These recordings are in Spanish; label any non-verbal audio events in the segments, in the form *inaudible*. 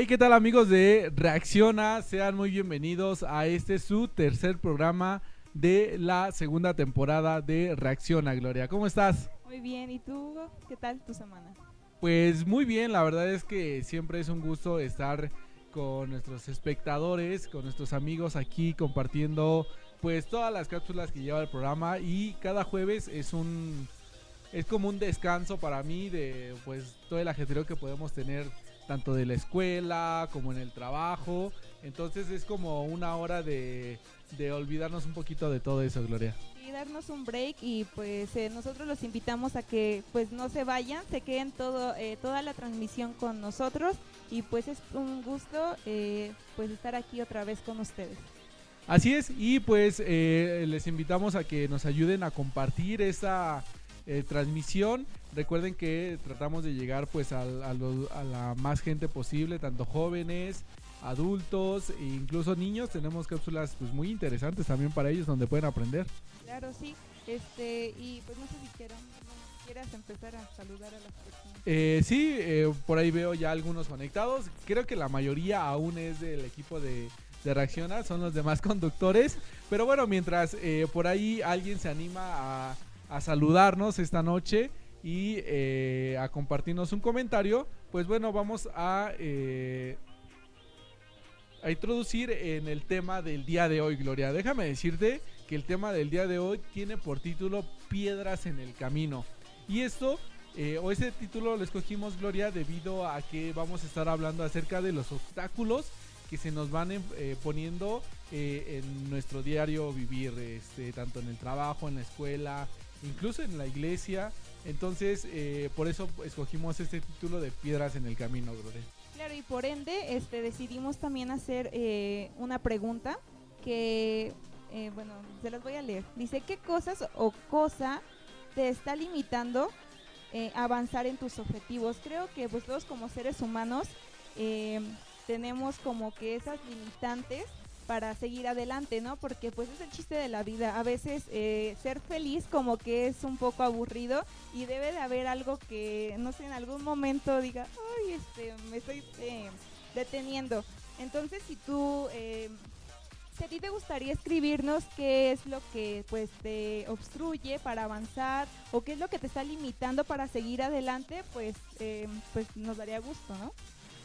Hey, ¿qué tal amigos de Reacciona? Sean muy bienvenidos a este su tercer programa de la segunda temporada de Reacciona, Gloria. ¿Cómo estás? Muy bien, ¿y tú, Hugo? ¿Qué tal tu semana? Pues muy bien, la verdad es que siempre es un gusto estar con nuestros espectadores, con nuestros amigos aquí compartiendo pues todas las cápsulas que lleva el programa y cada jueves es un es como un descanso para mí de pues todo el ajetreo que podemos tener tanto de la escuela como en el trabajo. Entonces es como una hora de, de olvidarnos un poquito de todo eso, Gloria. Y darnos un break y pues eh, nosotros los invitamos a que pues no se vayan, se queden todo, eh, toda la transmisión con nosotros y pues es un gusto eh, pues estar aquí otra vez con ustedes. Así es, y pues les invitamos a que nos ayuden a compartir esta transmisión Recuerden que tratamos de llegar pues a, la más gente posible, tanto jóvenes, adultos e incluso niños. Tenemos cápsulas pues muy interesantes también para ellos donde pueden aprender. Claro, sí. Este, y pues no sé si quieran, quieras empezar a saludar a las personas. Eh, sí, eh, por ahí veo ya algunos conectados. Creo que la mayoría aún es del equipo de, de Reacciona, son los demás *laughs* conductores. Pero bueno, mientras eh, por ahí alguien se anima a, a saludarnos esta noche y eh, a compartirnos un comentario, pues bueno, vamos a, eh, a introducir en el tema del día de hoy, Gloria. Déjame decirte que el tema del día de hoy tiene por título Piedras en el Camino. Y esto, eh, o ese título lo escogimos, Gloria, debido a que vamos a estar hablando acerca de los obstáculos que se nos van poniendo en nuestro diario vivir, este, tanto en el trabajo, en la escuela, incluso en la iglesia. Entonces, eh, por eso escogimos este título de Piedras en el Camino, Gloria. Claro, y por ende este, decidimos también hacer eh, una pregunta que, eh, bueno, se las voy a leer. Dice, ¿qué cosas o cosa te está limitando avanzar en tus objetivos? Creo que pues todos como seres humanos tenemos como que esas limitantes para seguir adelante, ¿no? Porque pues es el chiste de la vida. A veces eh, ser feliz como que es un poco aburrido y debe de haber algo que, no sé, en algún momento diga, ay, este, me estoy eh, deteniendo. Entonces, si tú, eh, si a ti te gustaría escribirnos qué es lo que pues te obstruye para avanzar o qué es lo que te está limitando para seguir adelante, pues, pues nos daría gusto, ¿no?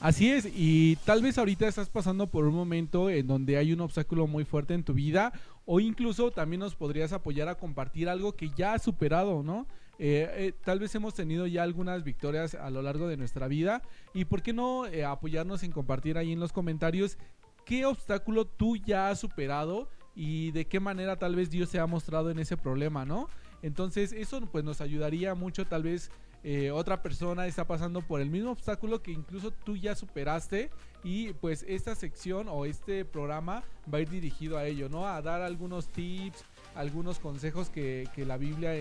Así es, y tal vez ahorita estás pasando por un momento en donde hay un obstáculo muy fuerte en tu vida o incluso también nos podrías apoyar a compartir algo que ya has superado, ¿no? Eh, eh, tal vez hemos tenido ya algunas victorias a lo largo de nuestra vida y por qué no eh, apoyarnos en compartir ahí en los comentarios qué obstáculo tú ya has superado y de qué manera tal vez Dios se ha mostrado en ese problema, ¿no? Entonces eso pues nos ayudaría mucho tal vez eh, otra persona está pasando por el mismo obstáculo que incluso tú ya superaste y pues esta sección o este programa va a ir dirigido a ello, ¿no? A dar algunos tips, algunos consejos que, la Biblia,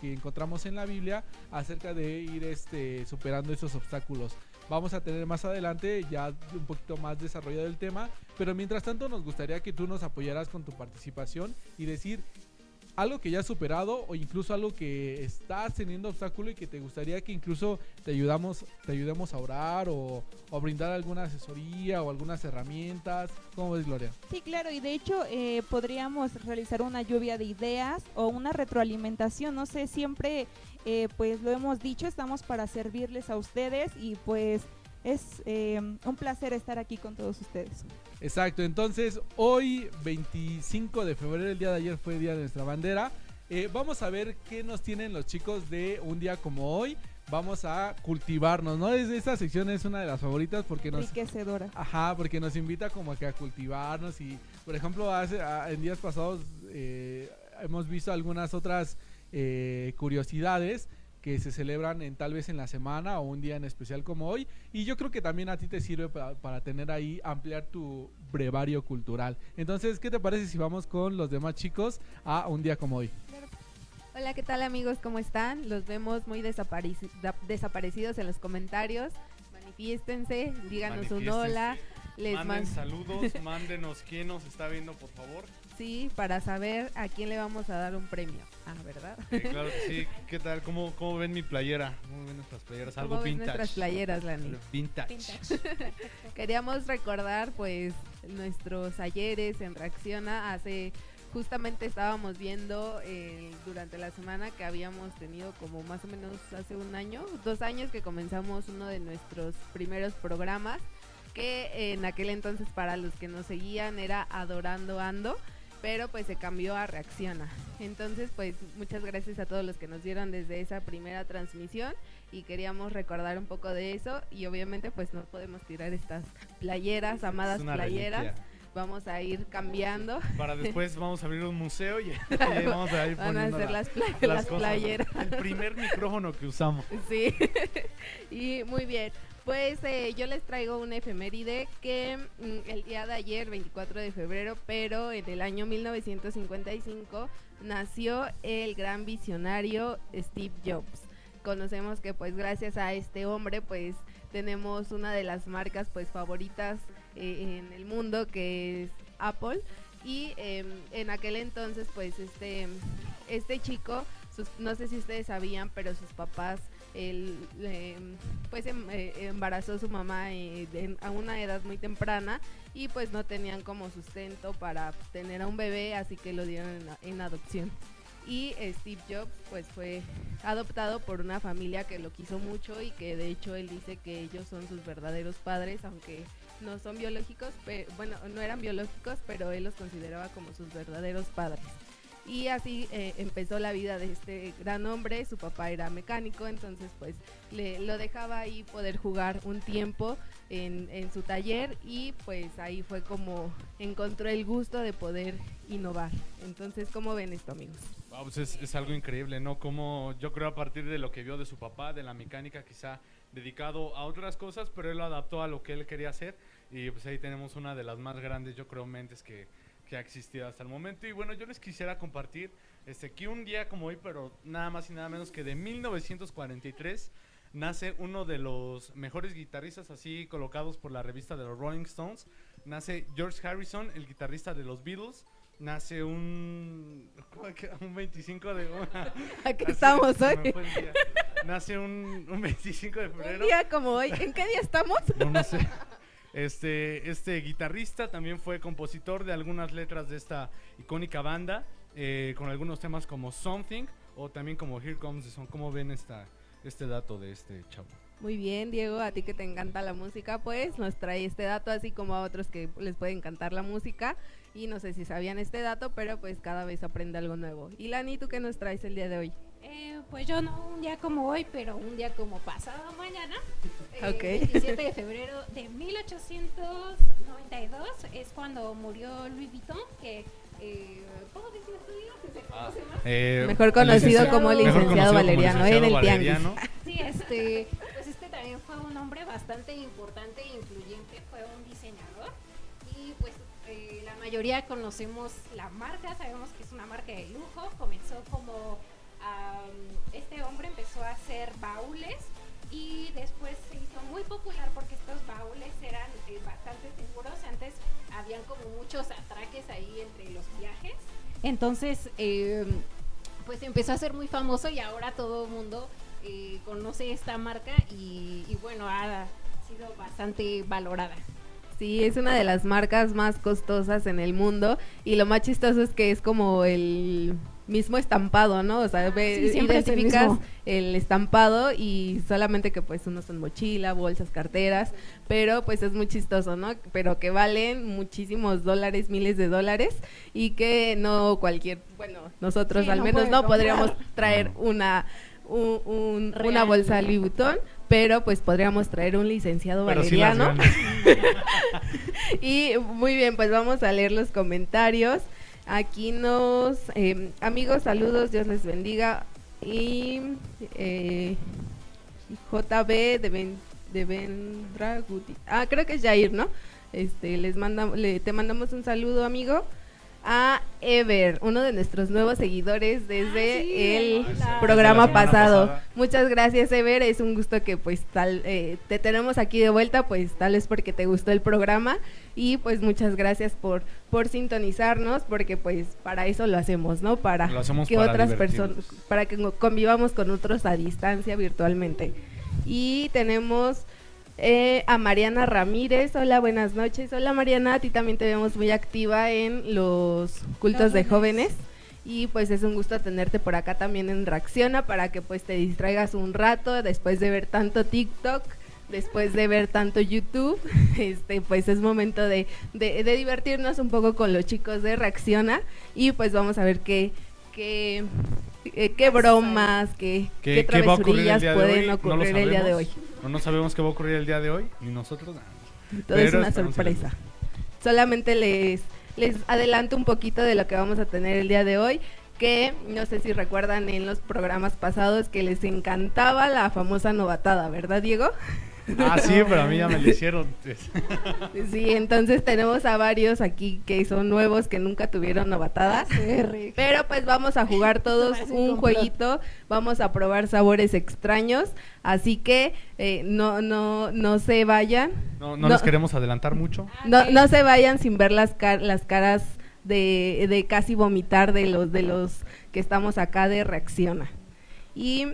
que encontramos en la Biblia acerca de ir este, superando esos obstáculos. Vamos a tener más adelante ya un poquito más desarrollado el tema, pero mientras tanto nos gustaría que tú nos apoyaras con tu participación y decir algo que ya has superado o incluso algo que estás teniendo obstáculo y que te gustaría que incluso te ayudamos, te ayudemos a orar o, brindar alguna asesoría o algunas herramientas. ¿Cómo ves, Gloria? Sí, claro, y de hecho eh, podríamos realizar una lluvia de ideas o una retroalimentación. No sé, siempre eh, pues lo hemos dicho, estamos para servirles a ustedes y pues es eh, un placer estar aquí con todos ustedes. Exacto, entonces hoy 25 de febrero, el día de ayer fue el día de nuestra bandera. Eh, vamos a ver qué nos tienen los chicos de un día como hoy. Vamos a cultivarnos, ¿no? Esta sección es una de las favoritas porque nos... Enriquecedora. Ajá, porque nos invita como que a cultivarnos y, por ejemplo, hace, en días pasados eh, hemos visto algunas otras curiosidades que se celebran en tal vez en la semana o un día en especial como hoy. Y yo creo que también a ti te sirve para, tener ahí, ampliar tu brevario cultural. Entonces, ¿qué te parece si vamos con los demás chicos a un día como hoy? Hola, ¿qué tal amigos? ¿Cómo están? Los vemos muy desaparecidos en los comentarios. Manifiéstense, díganos un hola. Les manden saludos, *laughs* mándenos quién nos está viendo, por favor. Sí, para saber a quién le vamos a dar un premio. Ah, ¿verdad? Sí, claro que sí. *laughs* ¿Qué tal? ¿Cómo, cómo ven mi playera? ¿Cómo ven nuestras playeras? Algo ¿Cómo ven vintage. nuestras playeras, Lani? Vintage. *laughs* Queríamos recordar pues nuestros ayeres en Reacciona. Hace justamente estábamos viendo eh, durante la semana que habíamos tenido como más o menos hace un año, dos años que comenzamos uno de nuestros primeros programas que en aquel entonces para los que nos seguían era Adorando Ando pero pues se cambió a Reacciona. Entonces, pues muchas gracias a todos los que nos dieron desde esa primera transmisión y queríamos recordar un poco de eso y obviamente pues no podemos tirar estas playeras, amadas Es playeras. reliquia. Vamos a ir cambiando. Para después vamos a abrir un museo y, *laughs* vamos a ir Van a hacer la- las, playeras. El primer micrófono que usamos. Sí, *laughs* y muy bien. Pues eh, yo les traigo una efeméride que mm, el día de ayer, 24 de febrero, pero en el año 1955, nació el gran visionario Steve Jobs. Conocemos que pues gracias a este hombre pues tenemos una de las marcas pues favoritas eh, en el mundo que es Apple. Y em, en aquel entonces pues este este chico sus- no sé si ustedes sabían pero sus papás él em, pues em- eh, embarazó a su mamá eh, de- a una edad muy temprana. Y pues no tenían como sustento para tener a un bebé así que lo dieron en, en adopción. Y eh, Steve Jobs pues fue adoptado por una familia que lo quiso mucho y que de hecho él dice que ellos son sus verdaderos padres aunque no son biológicos, pe- bueno, no eran biológicos, pero él los consideraba como sus verdaderos padres. Y así eh, empezó la vida de este gran hombre, su papá era mecánico, entonces pues le, lo dejaba ahí poder jugar un tiempo en, en su taller y pues ahí fue como encontró el gusto de poder innovar. Entonces, ¿cómo ven esto amigos? Wow, pues es, es algo increíble, ¿no? Como yo creo a partir de lo que vio de su papá, de la mecánica, quizá dedicado a otras cosas, pero él lo adaptó a lo que él quería hacer. Y pues ahí tenemos una de las más grandes, yo creo, mentes que, que ha existido hasta el momento. Y bueno, yo les quisiera compartir este, que un día como hoy, pero nada más y nada menos que de 1943, nace uno de los mejores guitarristas así colocados por la revista de los Rolling Stones. Nace George Harrison, el guitarrista de los Beatles. Nace un, un 25 de... *laughs* Aquí Nace- estamos hoy. Nace un, un 25 de Un febrero. día como hoy, ¿en qué día estamos? No, no sé. *laughs* Este, este guitarrista también fue compositor de algunas letras de esta icónica banda, eh, con algunos temas como Something o también como Here Comes the Sun. ¿Cómo ven esta, este dato de este chavo? Muy bien, Diego, a ti que te encanta la música, pues nos trae este dato, así como a otros que les puede encantar la música. Y no sé si sabían este dato, pero pues cada vez aprende algo nuevo. Y Lani, ¿tú qué nos traes el día de hoy? Eh, pues yo no un día como hoy, pero un día como pasado mañana. eh, Ok. 27 de febrero de 1892 es cuando murió Louis Vuitton, que... Eh, ¿Cómo? Que se-. Eh, Mejor conocido como licenciado conocido como Valeriano, licenciado en el Valeriano. Sí, este, pues este también fue un hombre bastante importante e influyente, fue un diseñador y pues eh, la mayoría conocemos la marca, sabemos que es una marca de lujo, comenzó como a hacer baúles y después se hizo muy popular porque estos baúles eran eh, bastante seguros, antes habían como muchos atraques ahí entre los viajes, entonces eh, pues empezó a ser muy famoso y ahora todo el mundo eh, conoce esta marca y, y bueno, ha sido bastante valorada. Sí, es una de las marcas más costosas en el mundo y lo más chistoso es que es como el mismo estampado, ¿no? O sea, Ah, ve- sí, el identificas mismo. el estampado y solamente que pues unos son mochila, bolsas, carteras, pero pues es muy chistoso, ¿no? Pero que valen muchísimos dólares, miles de dólares y que no cualquier, bueno, nosotros Sí, al no menos no comprar. podríamos *laughs* traer una un- un- una bolsa Louis Vuitton, pero pues podríamos traer un licenciado Pero sí las valeriano. grandes. *laughs* Y muy bien, pues vamos a leer los comentarios. Aquí nos, eh, amigos, saludos, Dios les bendiga. Y eh, JB de, ben, Vendraguti. Ah, creo que es Jair, ¿no? Este, les manda, le, te mandamos un saludo, amigo. A Ever, uno de nuestros nuevos seguidores desde Ah, sí, el hola. programa pasado. pasada. Muchas gracias Ever, es un gusto que pues tal eh, te tenemos aquí de vuelta, pues tal vez porque te gustó el programa y pues muchas gracias por por sintonizarnos porque pues para eso lo hacemos, ¿no? Para hacemos que para otras personas para que convivamos con otros a distancia virtualmente. Y tenemos eh, a Mariana Ramírez. Hola, buenas noches. Hola Mariana, a ti también te vemos muy activa en los cultos de jóvenes. Y pues es un gusto tenerte por acá también en Reacciona para que pues te distraigas un rato después de ver tanto TikTok, después de ver tanto YouTube. *laughs* Este, pues es momento de, de, de divertirnos un poco con los chicos de Reacciona. Y pues vamos a ver qué, qué, eh, qué bromas, qué, ¿Qué, qué travesurillas pueden ocurrir el día de hoy. Sabemos. No, no sabemos qué va a ocurrir el día de hoy, ni nosotros. nada. Todo es una sorpresa. Solamente les, les adelanto un poquito de lo que vamos a tener el día de hoy, que no sé si recuerdan en los programas pasados que les encantaba la famosa novatada, ¿verdad, Diego? Ah, sí, pero a mí ya me lo hicieron. Sí, entonces tenemos a varios aquí que son nuevos que nunca tuvieron novatada. Pero pues vamos a jugar *laughs* todos un jueguito, vamos a probar sabores extraños, así que eh, no, no, no se vayan. No, no, No. les queremos adelantar mucho. No, Ok. no se vayan sin ver las, car- las caras de, de casi vomitar de los de los que estamos acá de reacciona. Y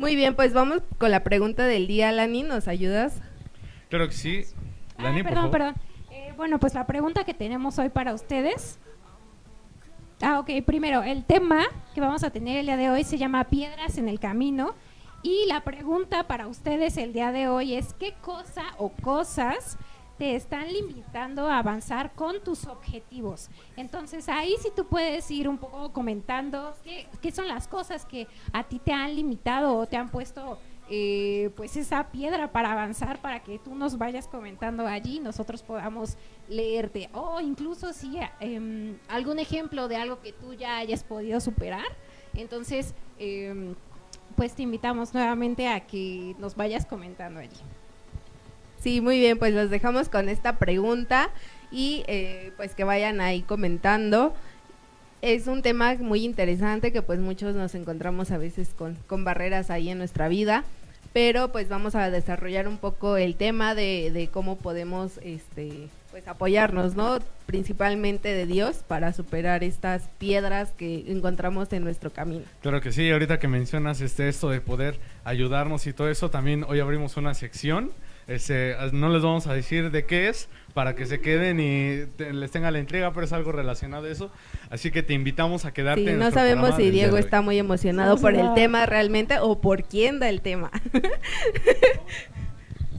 muy bien, pues vamos con la pregunta del día, Lani, ¿nos ayudas? Claro que sí. Ah, Lani, por perdón, favor. perdón. Eh, bueno, pues la pregunta que tenemos hoy para ustedes. Ah, ok. Primero, el tema que vamos a tener el día de hoy se llama Piedras en el Camino. Y la pregunta para ustedes el día de hoy es, ¿qué cosa o cosas te están limitando a avanzar con tus objetivos? Entonces ahí sí tú puedes ir un poco comentando qué, qué son las cosas que a ti te han limitado o te han puesto eh, pues esa piedra para avanzar para que tú nos vayas comentando allí y nosotros podamos leerte. O incluso si em, algún ejemplo de algo que tú ya hayas podido superar. Entonces em, pues te invitamos nuevamente a que nos vayas comentando allí Sí, muy bien, pues los dejamos con esta pregunta y eh, pues que vayan ahí comentando. Es un tema muy interesante que pues muchos nos encontramos a veces con, con barreras ahí en nuestra vida, pero pues vamos a desarrollar un poco el tema de, de cómo podemos este pues apoyarnos, ¿no? Principalmente de Dios para superar estas piedras que encontramos en nuestro camino. Claro que sí, ahorita que mencionas este esto de poder ayudarnos y todo eso, también hoy abrimos una sección. Este, no les vamos a decir de qué es para que se queden y te- les tenga la intriga, pero es algo relacionado a eso. Así que te invitamos a quedarte. Sí, en no sabemos si Diego está muy emocionado por el tema realmente o por quién da el tema. *laughs*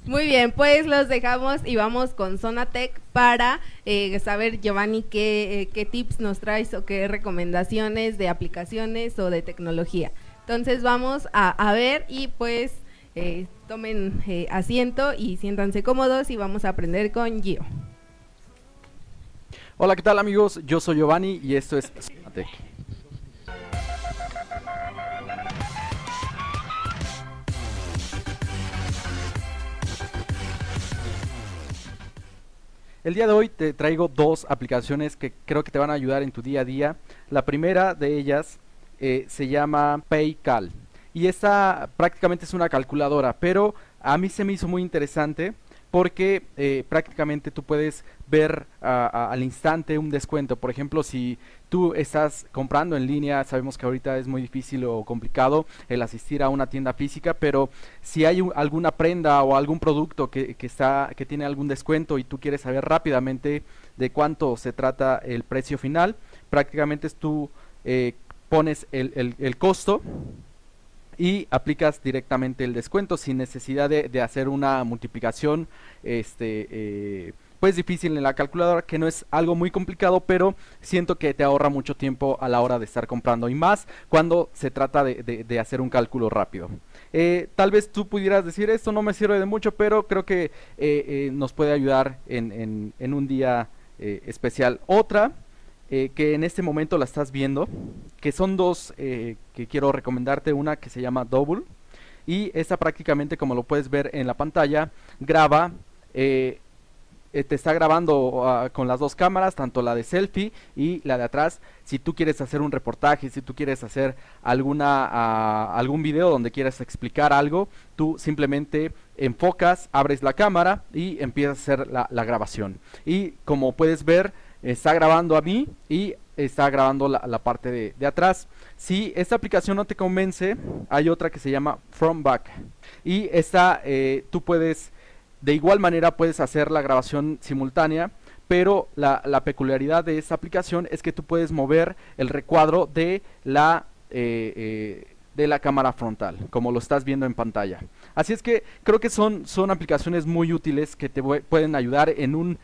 Muy bien, pues los dejamos y vamos con Zonatec para eh, saber, Giovanni, qué, eh, qué tips nos traes o qué recomendaciones de aplicaciones o de tecnología. Entonces vamos a, a ver y pues eh, tomen eh, asiento y siéntanse cómodos y vamos a aprender con Gio. Hola, ¿qué tal amigos? Yo soy Giovanni y esto es Sonatec. El día de hoy te traigo dos aplicaciones que creo que te van a ayudar en tu día a día. La primera de ellas eh, se llama PayCal y esta prácticamente es una calculadora, pero a mí se me hizo muy interesante porque eh, prácticamente tú puedes ver a- al instante un descuento. Por ejemplo, si tú estás comprando en línea, sabemos que ahorita es muy difícil o complicado el asistir a una tienda física, pero si hay un- alguna prenda o algún producto que, que está, que tiene algún descuento y tú quieres saber rápidamente de cuánto se trata el precio final, prácticamente tú eh, pones el- el costo y aplicas directamente el descuento sin necesidad de, hacer una multiplicación este eh, pues difícil en la calculadora que no es algo muy complicado pero siento que te ahorra mucho tiempo a la hora de estar comprando. Y más cuando se trata de, de- hacer un cálculo rápido. Eh, tal vez tú pudieras decir esto no me sirve de mucho pero creo que eh, nos puede ayudar en, en- un día especial. Otra eh, que en este momento la estás viendo, que son dos eh, que quiero recomendarte, una que se llama Double y esta prácticamente como lo puedes ver en la pantalla graba eh, te está grabando ah, con las dos cámaras, tanto la de selfie y la de atrás. Si tú quieres hacer un reportaje, si tú quieres hacer alguna ah, algún video donde quieras explicar algo, tú simplemente enfocas, abres la cámara y empiezas a hacer la grabación. Y como puedes ver, está grabando a mí y está grabando la, la parte de, de atrás. Si esta aplicación no te convence, hay otra que se llama From Back. Y esta eh, tú puedes, de igual manera puedes hacer la grabación simultánea, pero la, peculiaridad de esta aplicación es que tú puedes mover el recuadro de la, eh, eh, de la cámara frontal, como lo estás viendo en pantalla. Así es que creo que son, son aplicaciones muy útiles que te pueden ayudar en un...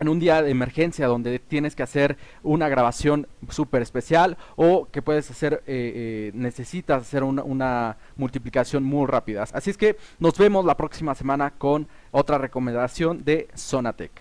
en un día de emergencia donde tienes que hacer una grabación súper especial o que puedes hacer, eh, eh, necesitas hacer una, multiplicación muy rápida. Así es que nos vemos la próxima semana con otra recomendación de Sonatec.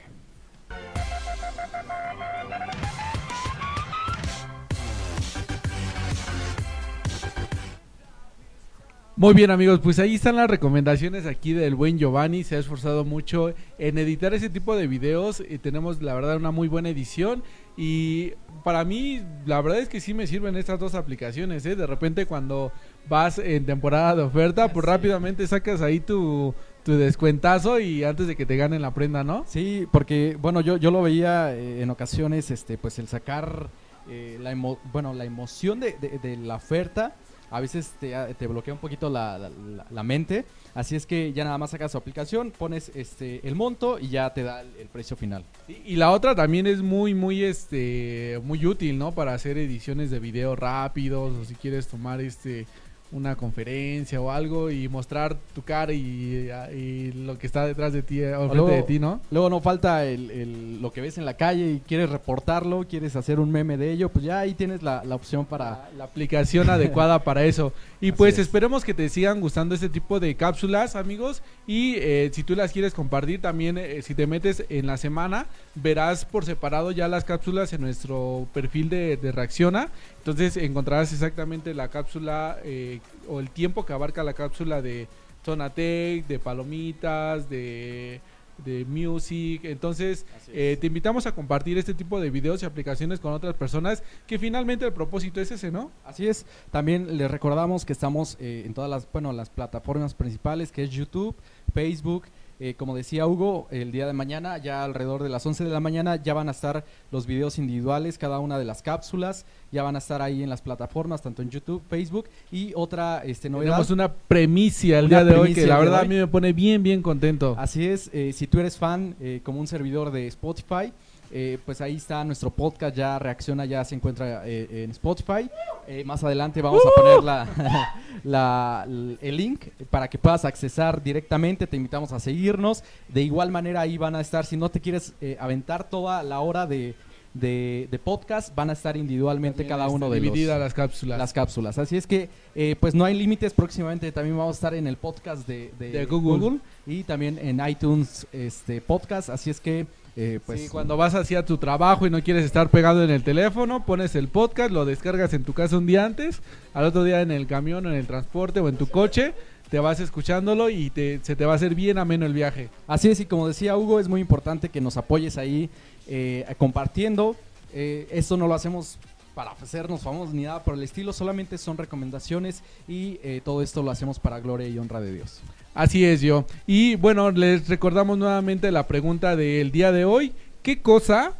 Muy bien amigos, pues ahí están las recomendaciones aquí del buen Giovanni, se ha esforzado mucho en editar ese tipo de videos y tenemos la verdad una muy buena edición y para mí la verdad es que sí me sirven estas dos aplicaciones, ¿eh? de repente cuando vas en temporada de oferta pues rápidamente sacas ahí tu, tu descuentazo y antes de que te ganen la prenda, ¿no? Sí, porque bueno, yo, yo lo veía eh, en ocasiones, este, pues el sacar eh, la emo- bueno, la emoción de, de- de la oferta a veces te, bloquea un poquito la, la- mente. Así es que ya nada más sacas tu aplicación, pones este el monto y ya te da el, precio final. Y, y la otra también es muy, muy, este, muy útil, ¿no? Para hacer ediciones de video rápidos o si quieres tomar, este, una conferencia o algo y mostrar tu cara y, y lo que está detrás de ti, o enfrente luego- de ti, ¿no? Luego no falta el, el- lo que ves en la calle y quieres reportarlo, quieres hacer un meme de ello, pues ya ahí tienes la, la opción para... La aplicación adecuada *laughs* para eso. Y pues es. esperemos que te sigan gustando este tipo de cápsulas, amigos. Y eh, si tú las quieres compartir también, eh, si te metes en la semana, verás por separado ya las cápsulas en nuestro perfil de, de Reacciona. Entonces encontrarás exactamente la cápsula eh, o el tiempo que abarca la cápsula de Zonatec, de Palomitas, de, de Music. Entonces eh, te invitamos a compartir este tipo de videos y aplicaciones con otras personas que finalmente el propósito es ese, ¿no? Así es, también les recordamos que estamos eh, en todas las, bueno, las plataformas principales, que es YouTube, Facebook, eh, como decía Hugo, el día de mañana, ya alrededor de las 11 de la mañana, ya van a estar los videos individuales, cada una de las cápsulas, ya van a estar ahí en las plataformas, tanto en YouTube, Facebook, y otra este, novedad. Tenemos una premicia el Una día de hoy que la verdad a mí me pone bien, bien contento. Así es, eh, si tú eres fan eh, como un servidor de Spotify, eh, pues ahí está nuestro podcast, ya reacciona, ya se encuentra eh, en Spotify. Eh, más adelante vamos a poner *laughs* la, el link para que puedas accesar directamente, te invitamos a seguirnos. De igual manera ahí van a estar, si no te quieres aventar toda la hora de, de- de podcast, van a estar individualmente También cada uno de los, dividida las cápsulas. las cápsulas. Así es que, eh, pues no hay límites. Próximamente también vamos a estar en el podcast de, de De Google. y también en iTunes este podcast. Así es que, eh, pues, Sí, cuando vas hacia tu trabajo y no quieres estar pegado en el teléfono, pones el podcast, lo descargas en tu casa un día antes, al otro día en el camión o en el transporte o en tu coche, te vas escuchándolo y te, se te va a hacer bien ameno el viaje. así es. Y como decía Hugo, es muy importante que nos apoyes ahí eh, compartiendo. Eh, esto no lo hacemos para hacernos famosos ni nada por el estilo, solamente son recomendaciones y eh, todo esto lo hacemos para gloria y honra de Dios. Así es yo. Y bueno, les recordamos nuevamente la pregunta del día de hoy. ¿Qué cosa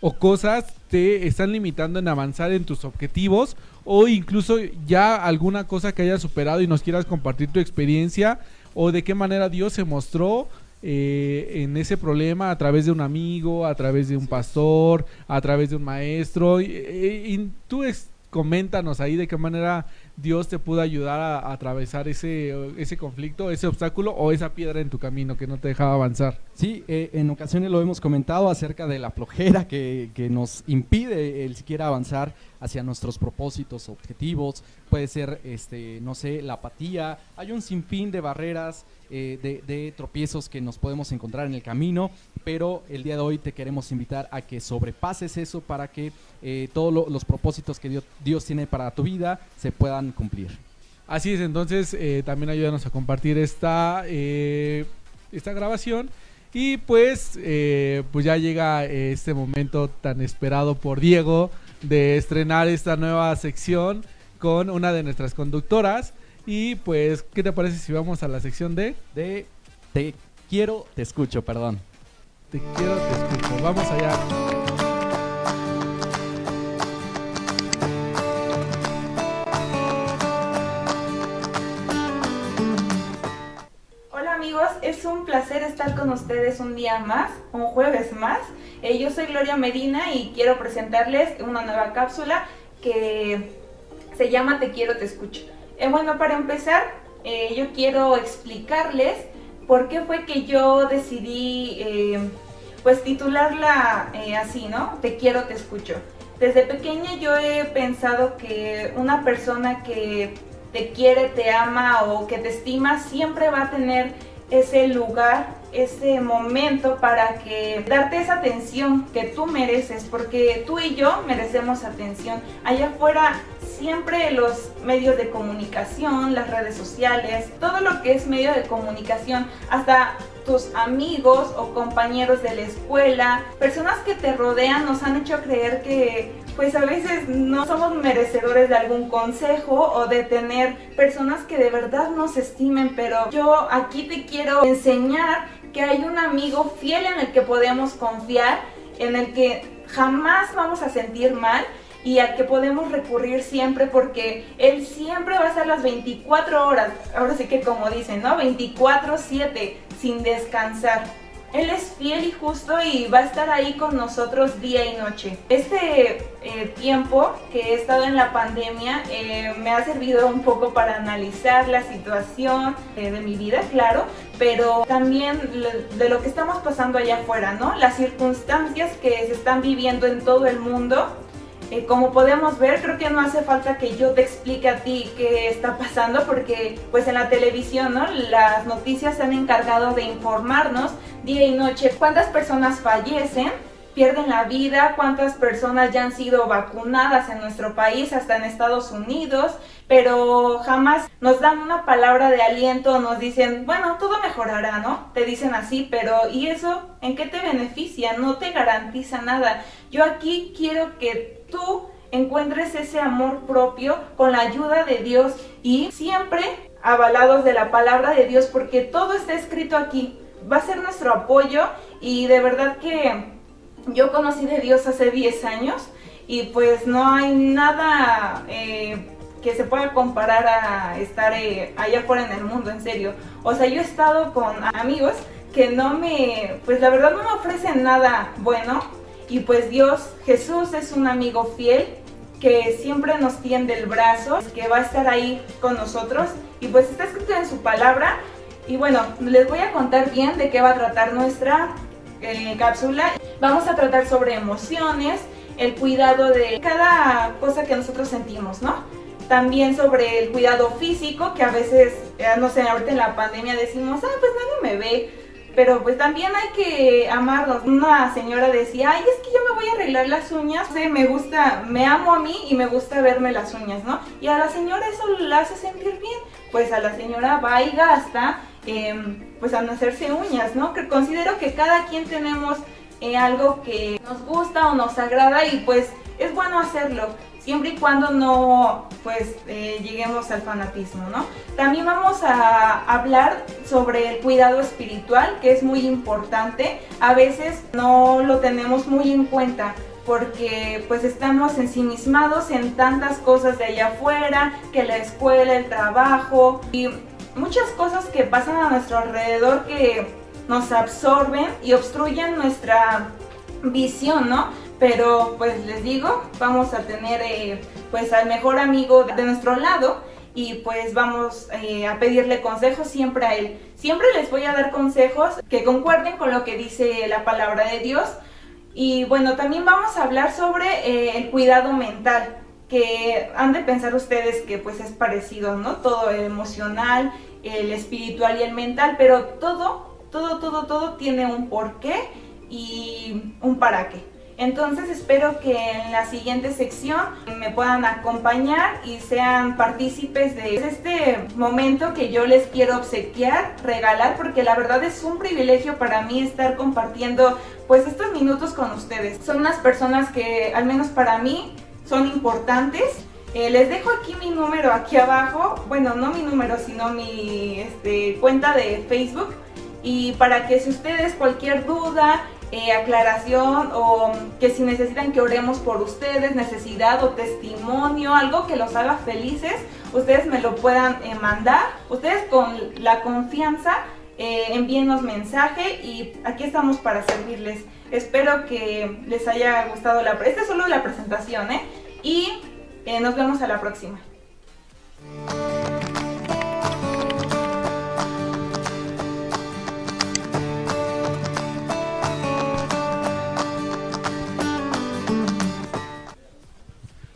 o cosas te están limitando en avanzar en tus objetivos? O incluso ya alguna cosa que hayas superado y nos quieras compartir tu experiencia. O de qué manera Dios se mostró eh, en ese problema a través de un amigo, a través de un pastor, a través de un maestro. Y, y- y tú ex- coméntanos ahí de qué manera Dios te pudo ayudar a, atravesar ese, ese conflicto, ese obstáculo o esa piedra en tu camino que no te dejaba avanzar. Sí, eh, en ocasiones lo hemos comentado acerca de la flojera que, que nos impide el siquiera avanzar hacia nuestros propósitos, objetivos. Puede ser, este, no sé, la apatía. Hay un sinfín de barreras, eh, de, tropiezos que nos podemos encontrar en el camino, pero el día de hoy te queremos invitar a que sobrepases eso para que eh, todos lo- los propósitos que Dios, tiene para tu vida se puedan cumplir. Así es, entonces eh, también ayúdanos a compartir esta, esta grabación Y pues, pues ya llega este momento tan esperado por Diego de estrenar esta nueva sección con una de nuestras conductoras. Y pues, ¿qué te parece si vamos a la sección de... De Te quiero, te escucho, perdón. Te quiero, te escucho. Vamos allá. Hola amigos, es un placer estar con ustedes un día más, un jueves más. Eh, yo soy Gloria Medina y quiero presentarles una nueva cápsula que se llama Te quiero, te escucho. Eh, bueno, para empezar, eh, yo quiero explicarles por qué fue que yo decidí eh, pues titularla así, ¿no? Te quiero, te escucho. Desde pequeña yo he pensado que una persona que te quiere, te ama o que te estima siempre va a tener ese lugar, ese momento para que darte esa atención que tú mereces, porque tú y yo merecemos atención. Allá afuera siempre los medios de comunicación, las redes sociales, todo lo que es medio de comunicación, hasta tus amigos o compañeros de la escuela, personas que te rodean nos han hecho creer que pues a veces no somos merecedores de algún consejo o de tener personas que de verdad nos estimen, pero yo aquí te quiero enseñar que hay un amigo fiel en el que podemos confiar, en el que jamás vamos a sentir mal y al que podemos recurrir siempre porque él siempre va a estar las 24 horas, ahora sí que como dicen, ¿no? 24/7 sin descansar. Él es fiel y justo y va a estar ahí con nosotros día y noche. Este eh, tiempo que he estado en la pandemia eh, me ha servido un poco para analizar la situación eh, de mi vida, claro, pero también de lo que estamos pasando allá afuera, ¿no? Las circunstancias que se están viviendo en todo el mundo eh, como podemos ver, creo que no hace falta que yo te explique a ti qué está pasando porque pues en la televisión, ¿no? Las noticias se han encargado de informarnos día y noche cuántas personas fallecen, pierden la vida, cuántas personas ya han sido vacunadas en nuestro país, hasta en Estados Unidos, pero jamás nos dan una palabra de aliento, nos dicen, bueno, todo mejorará, ¿no? Te dicen así, pero ¿y eso en qué te beneficia? No te garantiza nada. Yo aquí quiero que tú encuentres ese amor propio con la ayuda de Dios y siempre avalados de la palabra de Dios porque todo está escrito aquí. Va a ser nuestro apoyo y de verdad que yo conocí de Dios hace 10 años y pues no hay nada eh, que se pueda comparar a estar eh, allá afuera en el mundo, en serio. O sea, yo he estado con amigos que no me, pues la verdad no me ofrecen nada bueno, y pues Dios, Jesús es un amigo fiel que siempre nos tiende el brazo, que va a estar ahí con nosotros. Y pues está escrito en su palabra. Y bueno, les voy a contar bien de qué va a tratar nuestra eh, cápsula. Vamos a tratar sobre emociones, el cuidado de cada cosa que nosotros sentimos, ¿no? También sobre el cuidado físico, que a veces, no sé, ahorita en la pandemia decimos, ah, pues nadie me ve pero pues también hay que amarnos. Una señora decía, ay, es que yo me voy a arreglar las uñas, me gusta, me amo a mí y me gusta verme las uñas, ¿no? Y a la señora eso la hace sentir bien, pues a la señora va y gasta, em, pues a hacerse uñas, ¿no? Que considero que cada quien tenemos eh, algo que nos gusta o nos agrada y pues es bueno hacerlo siempre y cuando no pues eh, lleguemos al fanatismo, ¿no? También vamos a hablar sobre el cuidado espiritual, que es muy importante. A veces no lo tenemos muy en cuenta porque pues estamos ensimismados en tantas cosas de allá afuera, que la escuela, el trabajo y muchas cosas que pasan a nuestro alrededor que nos absorben y obstruyen nuestra visión, ¿no? Pero pues les digo, vamos a tener eh, pues al mejor amigo de nuestro lado y pues vamos eh, a pedirle consejos siempre a él. Siempre les voy a dar consejos que concuerden con lo que dice la palabra de Dios. Y bueno, también vamos a hablar sobre eh, el cuidado mental, que han de pensar ustedes que pues es parecido, ¿no? Todo el emocional, el espiritual y el mental, pero todo, todo, todo, todo tiene un porqué y un para qué. Entonces espero que en la siguiente sección me puedan acompañar y sean partícipes de este momento que yo les quiero obsequiar, regalar, porque la verdad es un privilegio para mí estar compartiendo pues estos minutos con ustedes. Son unas personas que al menos para mí son importantes. Eh, les dejo aquí mi número aquí abajo, bueno, no mi número, sino mi este, cuenta de Facebook. Y para que si ustedes cualquier duda, eh, aclaración o que si necesitan que oremos por ustedes, necesidad o testimonio, algo que los haga felices, ustedes me lo puedan eh, mandar. Ustedes con la confianza eh, envíenos mensaje y aquí estamos para servirles. Espero que les haya gustado la... Esta es solo la presentación, ¿eh? Y nos vemos a la próxima.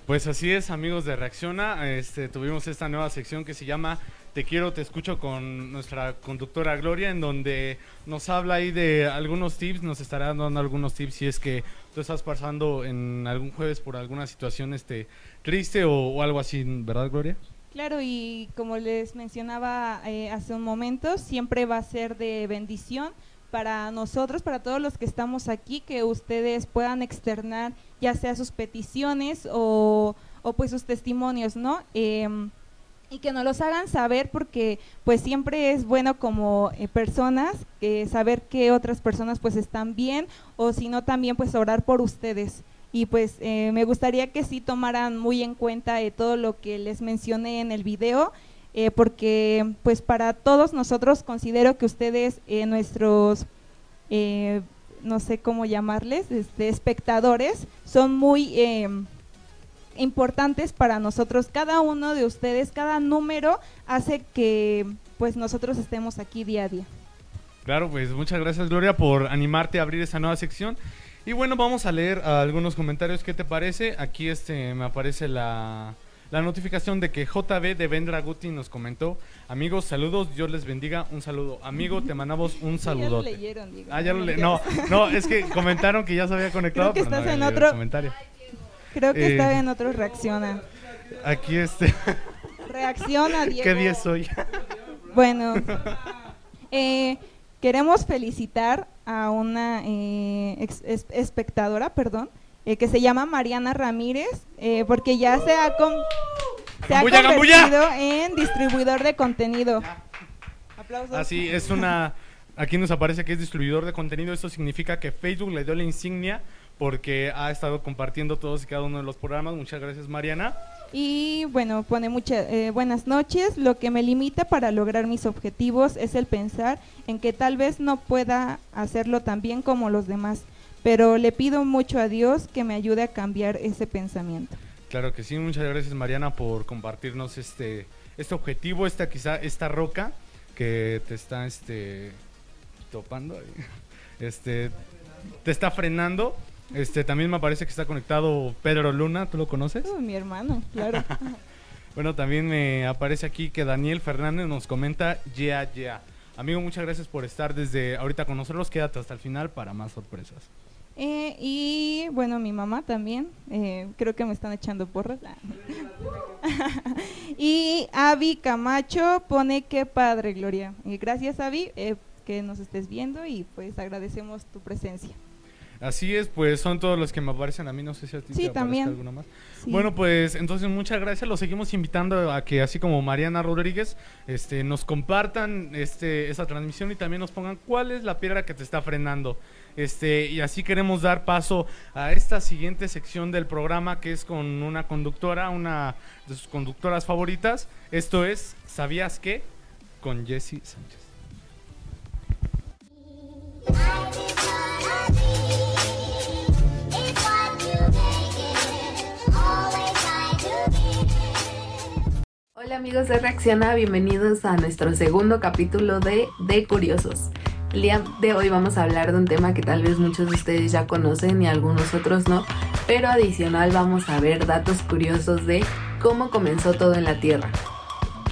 Pues así es, amigos de Reacciona. Este, tuvimos esta nueva sección que se llama Te quiero, te escucho con nuestra conductora Gloria, en donde nos habla ahí de algunos tips, nos estará dando algunos tips si es que tú estás pasando en algún jueves por alguna situación este, triste o, algo así, ¿verdad, Gloria? Claro, y como les mencionaba eh, hace un momento, siempre va a ser de bendición para nosotros, para todos los que estamos aquí, que ustedes puedan externar ya sea sus peticiones o, pues sus testimonios, ¿no? Em, y que nos los hagan saber porque pues siempre es bueno como eh, personas que saber que otras personas pues están bien o si no también pues orar por ustedes y pues eh, me gustaría que sí tomaran muy en cuenta eh, todo lo que les mencioné en el video porque pues para todos nosotros considero que ustedes nuestros no sé cómo llamarles, este, espectadores, son muy em, importantes para nosotros. Cada uno de ustedes, cada número hace que pues nosotros estemos aquí día a día. Claro, pues muchas gracias Gloria por animarte a abrir esa nueva sección. Y bueno, vamos a leer algunos comentarios. ¿Qué te parece? Aquí este me aparece la, la notificación de que JB de Vendra Guti nos comentó, amigos, saludos, Dios les bendiga, un saludo. Amigo, te mandamos un saludo. ya lo leyeron, digo. Ah, ya lo leyeron. No, no, es que comentaron que ya se había conectado. Creo que estás en otro. Comentario. Creo que está en otro reacciona. Aquí este. Reacciona, *laughs* Diego. ¿Qué día soy? Bueno, eh, queremos felicitar a una eh, espectadora, perdón, eh, que se llama Mariana Ramírez, eh, porque ya se ha, se ha convertido en distribuidor de contenido. Aplausos. Así es una... Aquí nos aparece que es distribuidor de contenido. Eso significa que Facebook le dio la insignia porque ha estado compartiendo todos y cada uno de los programas. Muchas gracias, Mariana. Y bueno, pone muchas eh, buenas noches. Lo que me limita para lograr mis objetivos es el pensar en que tal vez no pueda hacerlo tan bien como los demás pero le pido mucho a Dios que me ayude a cambiar ese pensamiento. Claro que sí, muchas gracias Mariana por compartirnos este, este objetivo, esta quizá esta roca que te está este topando *laughs* este te está frenando. Este también me parece que está conectado Pedro Luna, ¿tú lo conoces? mi hermano, claro. *laughs* bueno, también me aparece aquí que Daniel Fernández nos comenta yeah, yeah. Amigo, muchas gracias por estar desde ahorita con nosotros. Quédate hasta el final para más sorpresas. Eh, y bueno, mi mamá también, eh, creo que me están echando porras. *laughs* y Avi Camacho pone que padre, Gloria. Y gracias, Avi, eh, que nos estés viendo y pues agradecemos tu presencia. Así es, pues son todos los que me aparecen a mí, no sé si a ti sí, te también. alguno más. Bueno, pues entonces muchas gracias, los seguimos invitando a que así como Mariana Rodríguez, este nos compartan este esa transmisión y también nos pongan cuál es la piedra que te está frenando. Este, y así queremos dar paso a esta siguiente sección del programa que es con una conductora, una de sus conductoras favoritas. Esto es ¿Sabías qué? con Jessie Sánchez. Hola amigos de Reacciona, bienvenidos a nuestro segundo capítulo de De Curiosos. El día de hoy vamos a hablar de un tema que tal vez muchos de ustedes ya conocen y algunos otros no, pero adicional vamos a ver datos curiosos de cómo comenzó todo en la Tierra.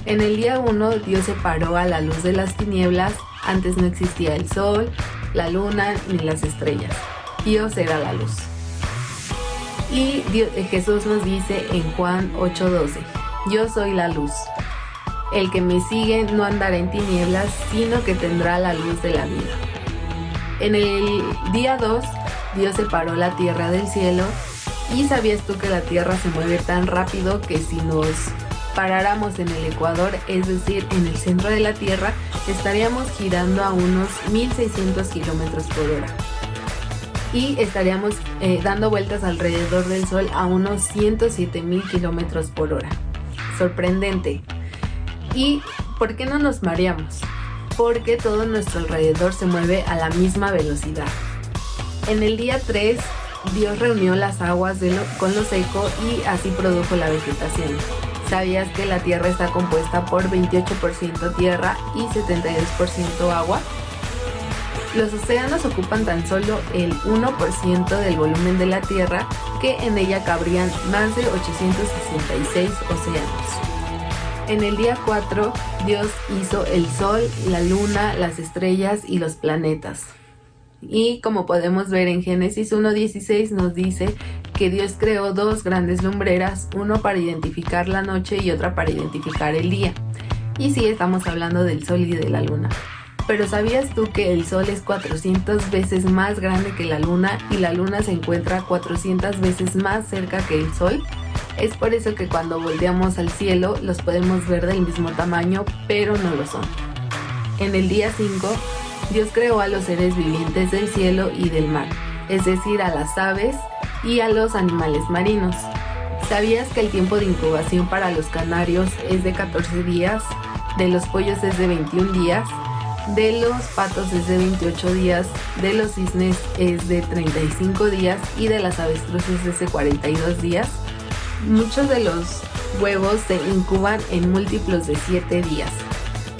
En el día 1 Dios separó a la luz de las tinieblas, antes no existía el sol, la luna ni las estrellas. Dios era la luz. Y Dios- eh, Jesús nos dice en Juan 8:12, yo soy la luz. El que me sigue no andará en tinieblas, sino que tendrá la luz de la vida. En el día 2, Dios separó la tierra del cielo. ¿Y sabías tú que la tierra se mueve tan rápido que si nos paráramos en el ecuador, es decir, en el centro de la tierra, estaríamos girando a unos 1600 kilómetros por hora? Y estaríamos eh, dando vueltas alrededor del Sol a unos 107 mil kilómetros por hora. Sorprendente. ¿Y por qué no nos mareamos? Porque todo nuestro alrededor se mueve a la misma velocidad. En el día 3, Dios reunió las aguas con lo seco y así produjo la vegetación. ¿Sabías que la Tierra está compuesta por 28% tierra y 72% agua? Los océanos ocupan tan solo el 1% del volumen de la Tierra, que en ella cabrían más de 866 océanos. En el día 4, Dios hizo el Sol, la Luna, las estrellas y los planetas. Y como podemos ver en Génesis 1.16 nos dice que Dios creó dos grandes lumbreras, uno para identificar la noche y otra para identificar el día. Y sí, estamos hablando del Sol y de la Luna. Pero ¿sabías tú que el Sol es 400 veces más grande que la Luna y la Luna se encuentra 400 veces más cerca que el Sol? Es por eso que cuando volteamos al cielo los podemos ver del mismo tamaño, pero no lo son. En el día 5, Dios creó a los seres vivientes del cielo y del mar, es decir, a las aves y a los animales marinos. ¿Sabías que el tiempo de incubación para los canarios es de 14 días, de los pollos es de 21 días, de los patos es de 28 días, de los cisnes es de 35 días y de las avestruces es de 42 días? Muchos de los huevos se incuban en múltiplos de 7 días.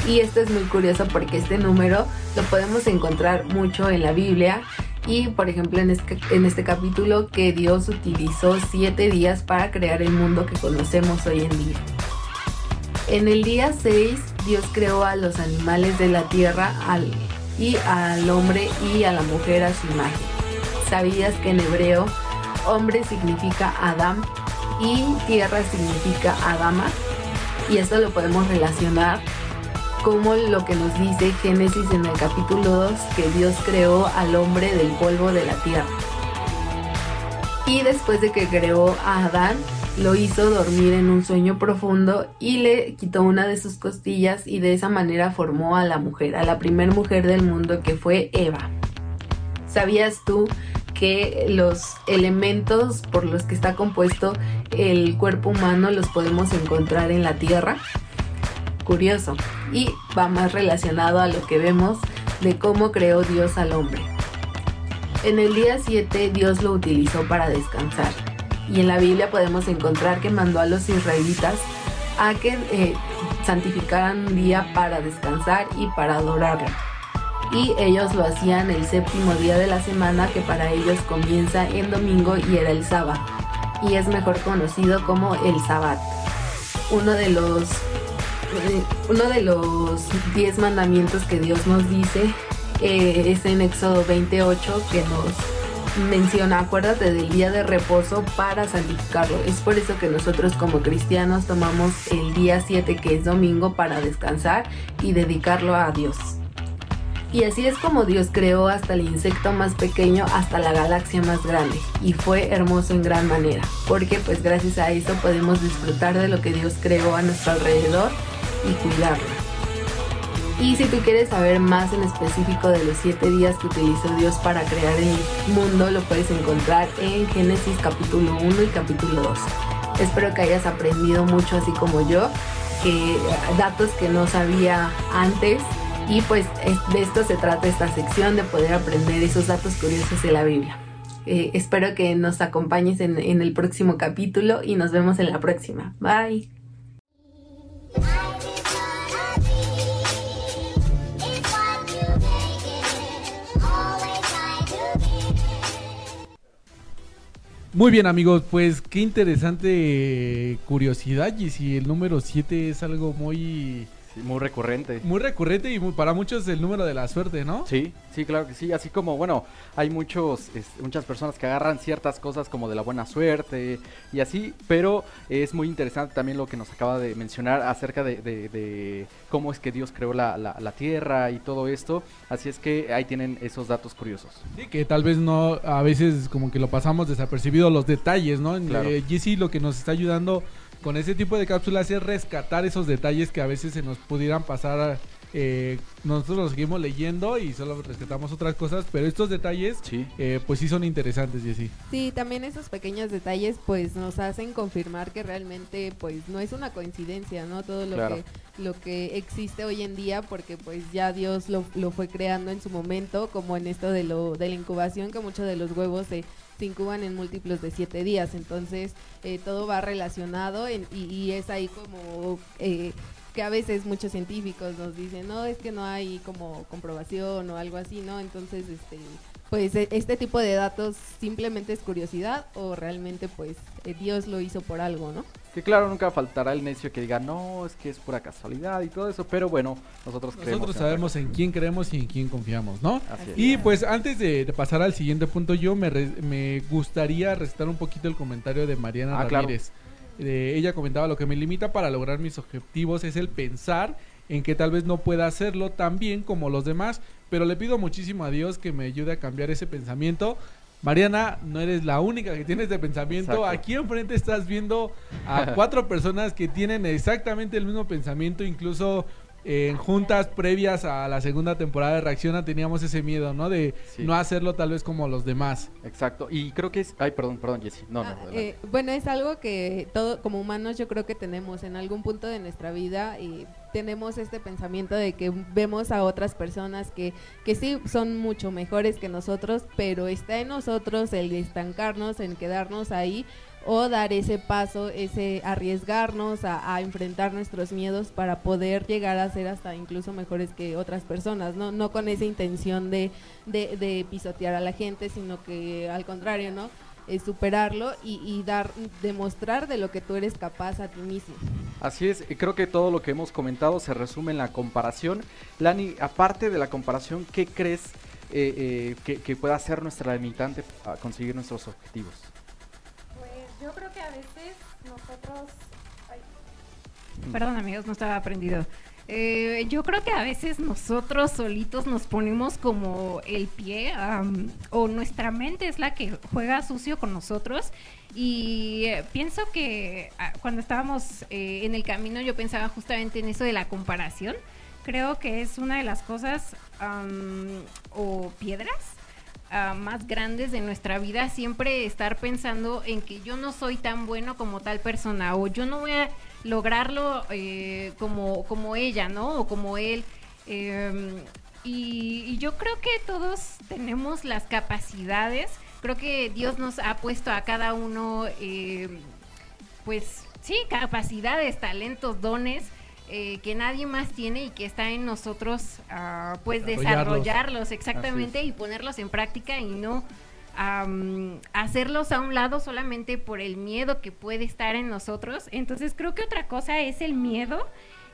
Y esto es muy curioso porque este número lo podemos encontrar mucho en la Biblia y por ejemplo en este, en este capítulo que Dios utilizó 7 días para crear el mundo que conocemos hoy en día. En el día 6 Dios creó a los animales de la tierra y al hombre y a la mujer a su imagen. ¿Sabías que en hebreo hombre significa Adam y tierra significa Adama? Y esto lo podemos relacionar como lo que nos dice Génesis en el capítulo 2, que Dios creó al hombre del polvo de la tierra. Y después de que creó a Adán, lo hizo dormir en un sueño profundo y le quitó una de sus costillas y de esa manera formó a la mujer, a la primer mujer del mundo que fue Eva. ¿Sabías tú que los elementos por los que está compuesto el cuerpo humano los podemos encontrar en la tierra? Curioso. Y va más relacionado a lo que vemos de cómo creó Dios al hombre. En el día 7 Dios lo utilizó para descansar. Y en la Biblia podemos encontrar que mandó a los israelitas a que eh, santificaran un día para descansar y para adorarlo. Y ellos lo hacían el séptimo día de la semana que para ellos comienza en domingo y era el sábado. Y es mejor conocido como el sabbat. Uno de los eh, uno de los 10 mandamientos que Dios nos dice eh, es en Éxodo 28 que nos menciona, acuérdate del día de reposo para santificarlo. Es por eso que nosotros como cristianos tomamos el día 7 que es domingo para descansar y dedicarlo a Dios. Y así es como Dios creó hasta el insecto más pequeño hasta la galaxia más grande. Y fue hermoso en gran manera. Porque pues gracias a eso podemos disfrutar de lo que Dios creó a nuestro alrededor y cuidarlo. Y si tú quieres saber más en específico de los siete días que utilizó Dios para crear el mundo, lo puedes encontrar en Génesis capítulo 1 y capítulo 2. Espero que hayas aprendido mucho así como yo, que datos que no sabía antes y pues es- de esto se trata esta sección, de poder aprender esos datos curiosos de la Biblia. Eh, espero que nos acompañes en, en el próximo capítulo y nos vemos en la próxima. Bye. Muy bien amigos, pues qué interesante curiosidad y si el número 7 es algo muy Sí, muy recurrente. Muy recurrente y muy- para muchos el número de la suerte, ¿no? Sí, sí, claro que sí. Así como, bueno, hay muchos, es- muchas personas que agarran ciertas cosas como de la buena suerte y así, pero es muy interesante también lo que nos acaba de mencionar acerca de, de- de cómo es que Dios creó la, la- la tierra y todo esto. Así es que ahí tienen esos datos curiosos. Sí, que tal vez no, a veces como que lo pasamos desapercibido los detalles, ¿no? Claro. Eh, Jessy lo que nos está ayudando con ese tipo de cápsulas es rescatar esos detalles que a veces se nos pudieran pasar. eh, nosotros los seguimos leyendo y solo rescatamos otras cosas, pero estos detalles, Sí. eh, pues sí son interesantes, Jessy. Sí, también esos pequeños detalles pues nos hacen confirmar que realmente pues no es una coincidencia, ¿no? Todo lo Claro. que lo que existe hoy en día porque pues ya Dios lo, lo fue creando en su momento, como en esto de lo de la incubación que muchos de los huevos se, se incuban en múltiplos de siete días, entonces eh, todo va relacionado en- y, y es ahí como eh, que a veces muchos científicos nos dicen, no, es que no hay como comprobación o algo así, ¿no? Entonces, este, pues e- este tipo de datos simplemente es curiosidad o realmente pues eh, Dios lo hizo por algo, ¿no? Que claro, nunca faltará el necio que diga, no, es que es pura casualidad y todo eso, pero bueno, nosotros creemos. Nosotros sabemos en quién creemos y en quién confiamos, ¿no? Así es. Y pues antes de, de pasar al siguiente punto, yo me, re- me gustaría restar un poquito el comentario de Mariana Ah, claro. Ramírez. Eh, ella comentaba lo que me limita para lograr mis objetivos es el pensar en que tal vez no pueda hacerlo tan bien como los demás, pero le pido muchísimo a Dios que me ayude a cambiar ese pensamiento. Mariana, no eres la única que tiene este pensamiento. Exacto. Aquí enfrente estás viendo a *laughs* cuatro personas que tienen exactamente el mismo pensamiento, incluso en juntas previas a la segunda temporada de Reacciona teníamos ese miedo, ¿no? De Sí. no hacerlo tal vez como los demás. Exacto. Y creo que es. Ay, perdón, perdón, Jessy. No, no. Ah, eh, bueno, es algo que todo como humanos yo creo que tenemos en algún punto de nuestra vida y tenemos este pensamiento de que vemos a otras personas que, que sí son mucho mejores que nosotros, pero está en nosotros el estancarnos, en quedarnos ahí o dar ese paso, ese arriesgarnos a, enfrentar nuestros miedos para poder llegar a ser hasta incluso mejores que otras personas, no, no con esa intención de, de, de pisotear a la gente, sino que al contrario, ¿no? eh, superarlo y, dar demostrar de lo que tú eres capaz a ti mismo. Así es, creo que todo lo que hemos comentado se resume en la comparación. Lani, aparte de la comparación, ¿qué crees eh, eh, que, que pueda ser nuestra limitante a conseguir nuestros objetivos? Yo creo que a veces nosotros... Perdón amigos, no estaba aprendido. Eh, yo creo que a veces nosotros solitos nos ponemos como el pie am, o nuestra mente es la que juega sucio con nosotros y eh, pienso que ah, cuando estábamos eh, en el camino yo pensaba justamente en eso de la comparación. Creo que es una de las cosas am, o piedras ah, más grandes de nuestra vida siempre estar pensando en que yo no soy tan bueno como tal persona o yo no voy a lograrlo eh, como, como ella, ¿no? O como él. Em, y, yo creo que todos tenemos las capacidades. Creo que Dios nos ha puesto a cada uno, em, pues sí, capacidades, talentos, dones. Eh, que nadie más tiene y que está en nosotros ah, pues Desarrollarlos. desarrollarlos exactamente y ponerlos en práctica y no hacerlos a un lado solamente por el miedo que puede estar en nosotros. Entonces creo que otra cosa es el miedo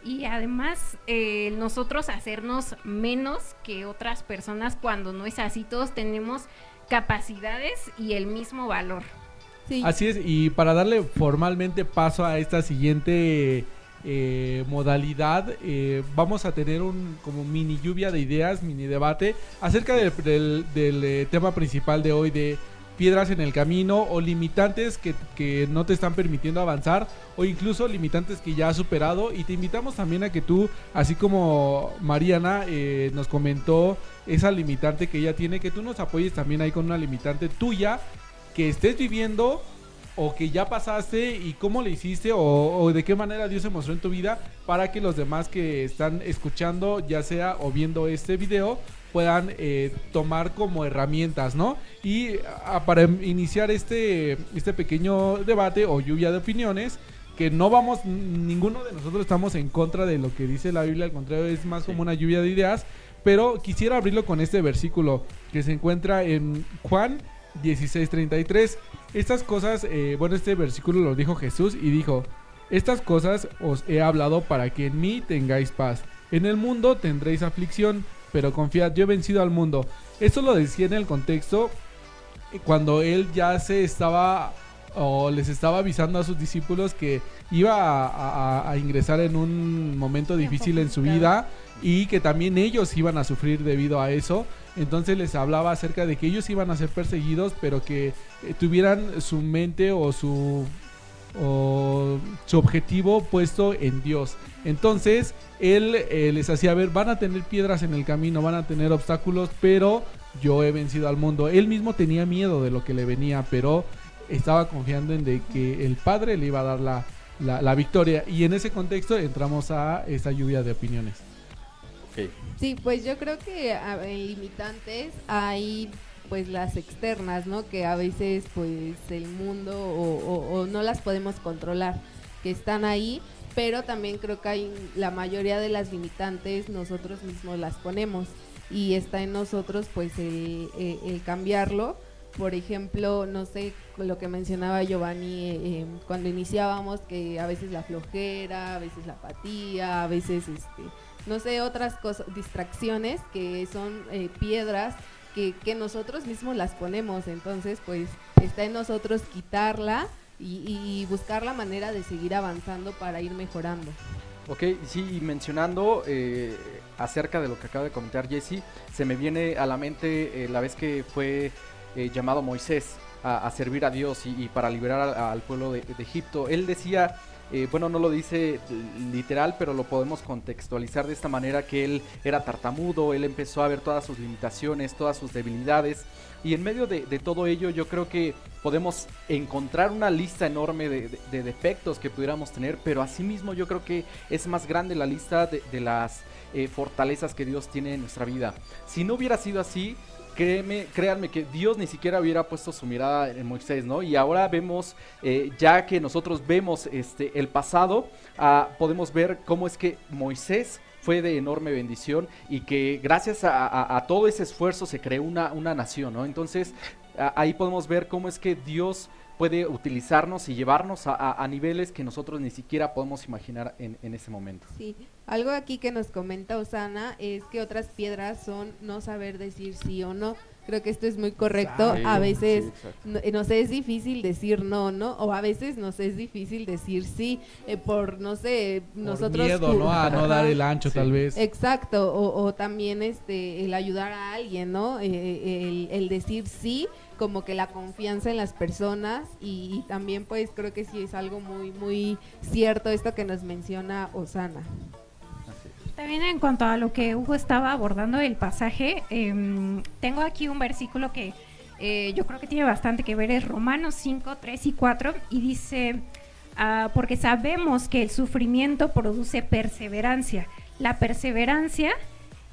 y además eh, nosotros hacernos menos que otras personas cuando no es así. Todos tenemos capacidades y el mismo valor. Sí, Así es, y para darle formalmente paso a esta siguiente eh, modalidad, eh, vamos a tener un como mini lluvia de ideas, mini debate acerca del, eh, tema principal de hoy de piedras en el camino o limitantes que, que no te están permitiendo avanzar o incluso limitantes que ya has superado. Y te invitamos también a que tú, así como Mariana nos comentó esa limitante que ella tiene, que tú nos apoyes también ahí con una limitante tuya que estés viviendo o que ya pasaste y cómo le hiciste o, o de qué manera Dios se mostró en tu vida para que los demás que están escuchando ya sea o viendo este video puedan eh, tomar como herramientas, ¿no? Y para iniciar este, este pequeño debate o lluvia de opiniones, que no vamos, ninguno de nosotros estamos en contra de lo que dice la Biblia, al contrario, es más como una lluvia de ideas, pero quisiera abrirlo con este versículo que se encuentra en Juan 16:33. Estas cosas, eh, bueno, este versículo lo dijo Jesús y dijo, Estas cosas os he hablado para que en mí tengáis paz. En el mundo tendréis aflicción, pero confiad, yo he vencido al mundo. Esto lo decía en el contexto cuando él ya se estaba o les estaba avisando a sus discípulos que iba a, a- a ingresar en un momento difícil en su vida y que también ellos iban a sufrir debido a eso. Entonces les hablaba acerca de que ellos iban a ser perseguidos, pero que eh, tuvieran su mente o su su objetivo puesto en Dios. Entonces, él eh, les hacía ver, van a tener piedras en el camino, van a tener obstáculos, pero yo he vencido al mundo. Él mismo tenía miedo de lo que le venía, pero estaba confiando en de que el Padre le iba a dar la, la- la victoria. Y en ese contexto entramos a esa lluvia de opiniones. Sí, pues yo creo que en limitantes hay pues las externas, ¿no? Que a veces pues el mundo o, no las podemos controlar, que están ahí, pero también creo que hay la mayoría de las limitantes nosotros mismos las ponemos y está en nosotros pues el, el- el cambiarlo. Por ejemplo, no sé, lo que mencionaba Giovanni eh, eh, cuando iniciábamos, que a veces la flojera, a veces la apatía, a veces este, no sé, otras cosas, distracciones que son eh, piedras que, que nosotros mismos las ponemos. Entonces, pues está en nosotros quitarla y, buscar la manera de seguir avanzando para ir mejorando. Ok, sí, y mencionando eh, acerca de lo que acaba de comentar Jesse, se me viene a la mente eh, la vez que fue llamado Moisés a, servir a Dios y, para liberar al, al pueblo de, de Egipto. Él decía, eh, bueno, no lo dice literal, pero lo podemos contextualizar de esta manera que él era tartamudo, él empezó a ver todas sus limitaciones, todas sus debilidades. Y en medio de, todo ello yo creo que podemos encontrar una lista enorme de, de- de defectos que pudiéramos tener, pero asimismo yo creo que es más grande la lista de, de las eh, fortalezas que Dios tiene en nuestra vida. Si no hubiera sido así, créeme, créanme que Dios ni siquiera hubiera puesto su mirada en Moisés, ¿no? Y ahora vemos, eh, ya que nosotros vemos este, el pasado, ah, podemos ver cómo es que Moisés fue de enorme bendición y que gracias a, todo ese esfuerzo se creó una, una nación, ¿no? Entonces ahí podemos ver cómo es que Dios puede utilizarnos y llevarnos a, a- a niveles que nosotros ni siquiera podemos imaginar en, en ese momento. Sí, algo aquí que nos comenta Osana es que otras piedras son no saber decir sí o no. Creo que esto es muy correcto. Sí, A veces sí, no- eh, nos es difícil decir no, ¿no? O a veces nos es difícil decir sí eh, por, no sé, Por nosotros... miedo, ¿no? A no dar el ancho, Sí. tal vez. Exacto, o, o también este el ayudar a alguien, ¿no? Eh, el, el decir sí, como que la confianza en las personas y, y también pues creo que sí es algo muy muy cierto esto que nos menciona Osana. También en cuanto a lo que Hugo estaba abordando el pasaje, em, tengo aquí un versículo que eh, yo creo que tiene bastante que ver, es Romanos 5, 3 y 4, y dice, ah, porque sabemos que el sufrimiento produce perseverancia, la perseverancia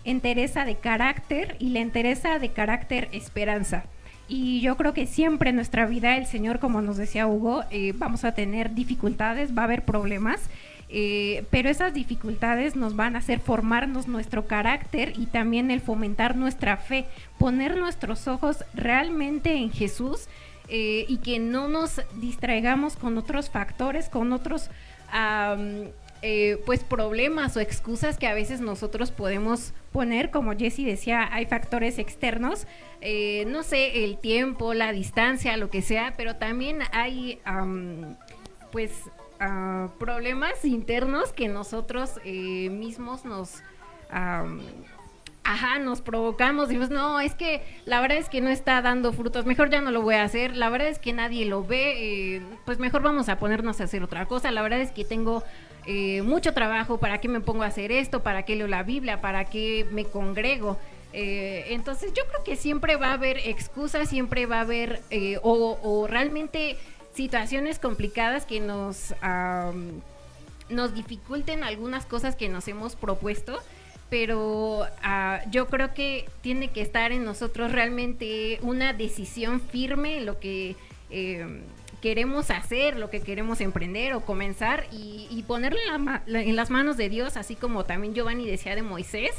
entereza de carácter y la entereza de carácter esperanza. Y yo creo que siempre en nuestra vida el Señor, como nos decía Hugo, eh, vamos a tener dificultades, va a haber problemas, eh, pero esas dificultades nos van a hacer formarnos nuestro carácter y también el fomentar nuestra fe, poner nuestros ojos realmente en Jesús eh, y que no nos distraigamos con otros factores, con otros eh, pues problemas o excusas que a veces nosotros podemos poner, como Jesse decía, hay factores externos, eh, no sé, el tiempo, la distancia, lo que sea, pero también hay pues ah, problemas internos que nosotros eh, mismos nos Ajá, nos provocamos, decimos, no, es que la verdad es que no está dando frutos, mejor ya no lo voy a hacer, la verdad es que nadie lo ve, eh, pues mejor vamos a ponernos a hacer otra cosa, la verdad es que tengo eh, mucho trabajo, ¿para qué me pongo a hacer esto? ¿Para qué leo la Biblia? ¿Para qué me congrego? Eh, entonces yo creo que siempre va a haber excusas, siempre va a haber eh, o, realmente situaciones complicadas que nos, am, nos dificulten algunas cosas que nos hemos propuesto pero ah, yo creo que tiene que estar en nosotros realmente una decisión firme en lo que eh, queremos hacer, lo que queremos emprender o comenzar y, y ponerlo en, la ma- la- en las manos de Dios, así como también Giovanni decía de Moisés,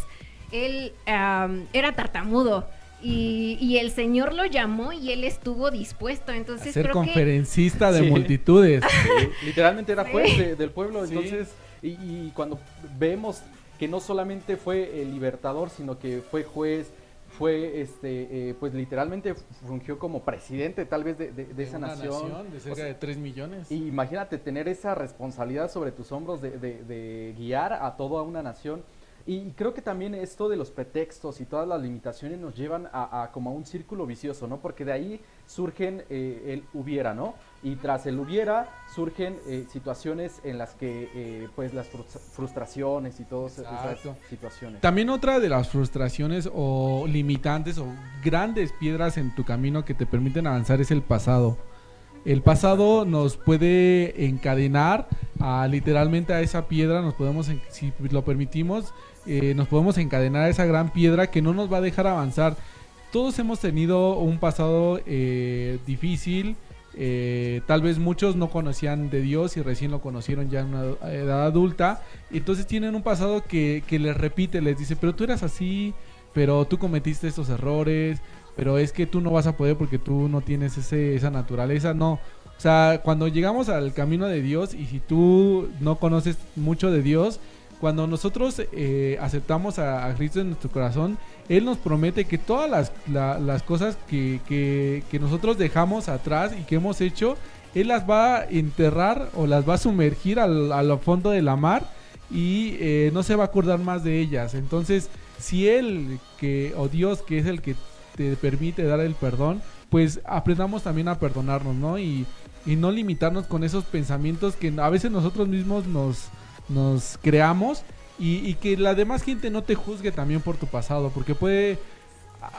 él am, era tartamudo. Y, y el Señor lo llamó y él estuvo dispuesto. A Entonces ser creo que conferencista de Sí. multitudes. Sí, literalmente era Sí. juez de- del pueblo, Sí. entonces, y, y cuando vemos que no solamente fue el libertador, sino que fue juez, fue, este, eh, pues literalmente fungió como presidente tal vez de, de- de esa una nación. de O cerca sea, de 3 millones. y imagínate tener esa responsabilidad sobre tus hombros de, de- de guiar a toda una nación. Y creo que también esto de los pretextos y todas las limitaciones nos llevan a, a como a un círculo vicioso, ¿no? Porque de ahí surgen eh, el hubiera, ¿no? Y tras el hubiera surgen eh, situaciones en las que eh, pues las frus- frustraciones y todas esas Exacto. situaciones. También otra de las frustraciones o limitantes o grandes piedras en tu camino que te permiten avanzar es el pasado. El pasado nos puede encadenar a literalmente a esa piedra, nos podemos, si lo permitimos, eh, nos podemos encadenar a esa gran piedra que no nos va a dejar avanzar. Todos hemos tenido un pasado difícil, eh, tal vez muchos no conocían de Dios y recién lo conocieron ya en una edad adulta. Entonces tienen un pasado que, que les repite, les dice, pero tú eras así, pero tú cometiste estos errores, pero es que tú no vas a poder porque tú no tienes ese, esa naturaleza. No, o sea, cuando llegamos al camino de Dios y si tú no conoces mucho de Dios, cuando nosotros eh, aceptamos a, a Cristo en nuestro corazón, Él nos promete que todas las, la- las cosas que, que- que nosotros dejamos atrás y que hemos hecho, Él las va a enterrar o las va a sumergir al, al fondo de la mar y eh, no se va a acordar más de ellas. Entonces, si Él que, o Dios que es el que te permite dar el perdón, pues aprendamos también a perdonarnos, ¿no? Y, y no limitarnos con esos pensamientos que a veces nosotros mismos nos, nos creamos y, y que la demás gente no te juzgue también por tu pasado, porque puede,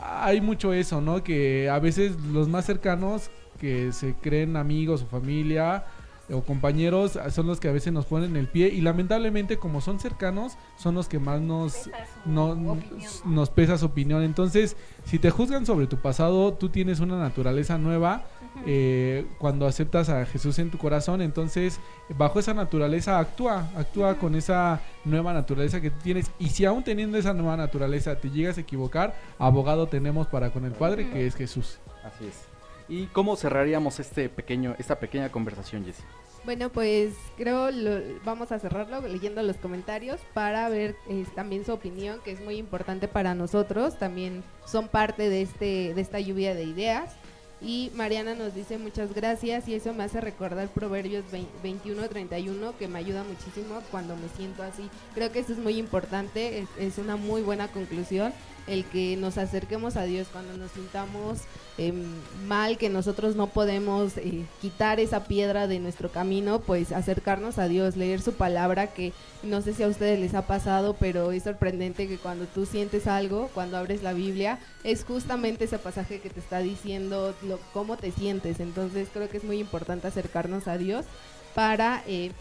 hay mucho eso, ¿no? Que a veces los más cercanos que se creen amigos o familia o compañeros son los que a veces nos ponen el pie y lamentablemente como son cercanos son los que más nos no, nos pesa su opinión. Entonces, si te juzgan sobre tu pasado, tú tienes una naturaleza nueva eh, cuando aceptas a Jesús en tu corazón. Entonces, bajo esa naturaleza actúa, actúa con esa nueva naturaleza que tú tienes. Y si aún teniendo esa nueva naturaleza te llegas a equivocar, abogado tenemos para con el Padre, que es Jesús. Así es. ¿Y cómo cerraríamos este pequeño, esta pequeña conversación, Jessy? Bueno, pues creo lo, vamos a cerrarlo leyendo los comentarios para ver eh, también su opinión, que es muy importante para nosotros. También son parte de este de esta lluvia de ideas. Y Mariana nos dice muchas gracias y eso me hace recordar Proverbios 21-31 que me ayuda muchísimo cuando me siento así. Creo que eso es muy importante, es, es una muy buena conclusión el que nos acerquemos a Dios cuando nos sintamos em, mal, que nosotros no podemos eh, quitar esa piedra de nuestro camino, pues acercarnos a Dios, leer su palabra, que no sé si a ustedes les ha pasado, pero es sorprendente que cuando tú sientes algo, cuando abres la Biblia, es justamente ese pasaje que te está diciendo lo, cómo te sientes. Entonces creo que es muy importante acercarnos a Dios para, eh, eh,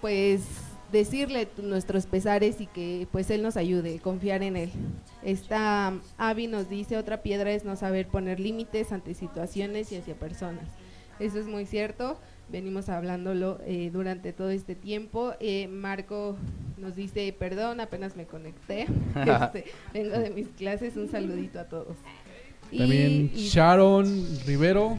pues decirle nuestros pesares y que pues él nos ayude, confiar en él. Esta Avi nos dice otra piedra es no saber poner límites ante situaciones y hacia personas. Eso es muy cierto. Venimos hablándolo eh, durante todo este tiempo. Eh, Marco nos dice, perdón, apenas me conecté. *laughs* Este, vengo de mis clases. Un saludito a todos. Y- También y- Sharon Rivero.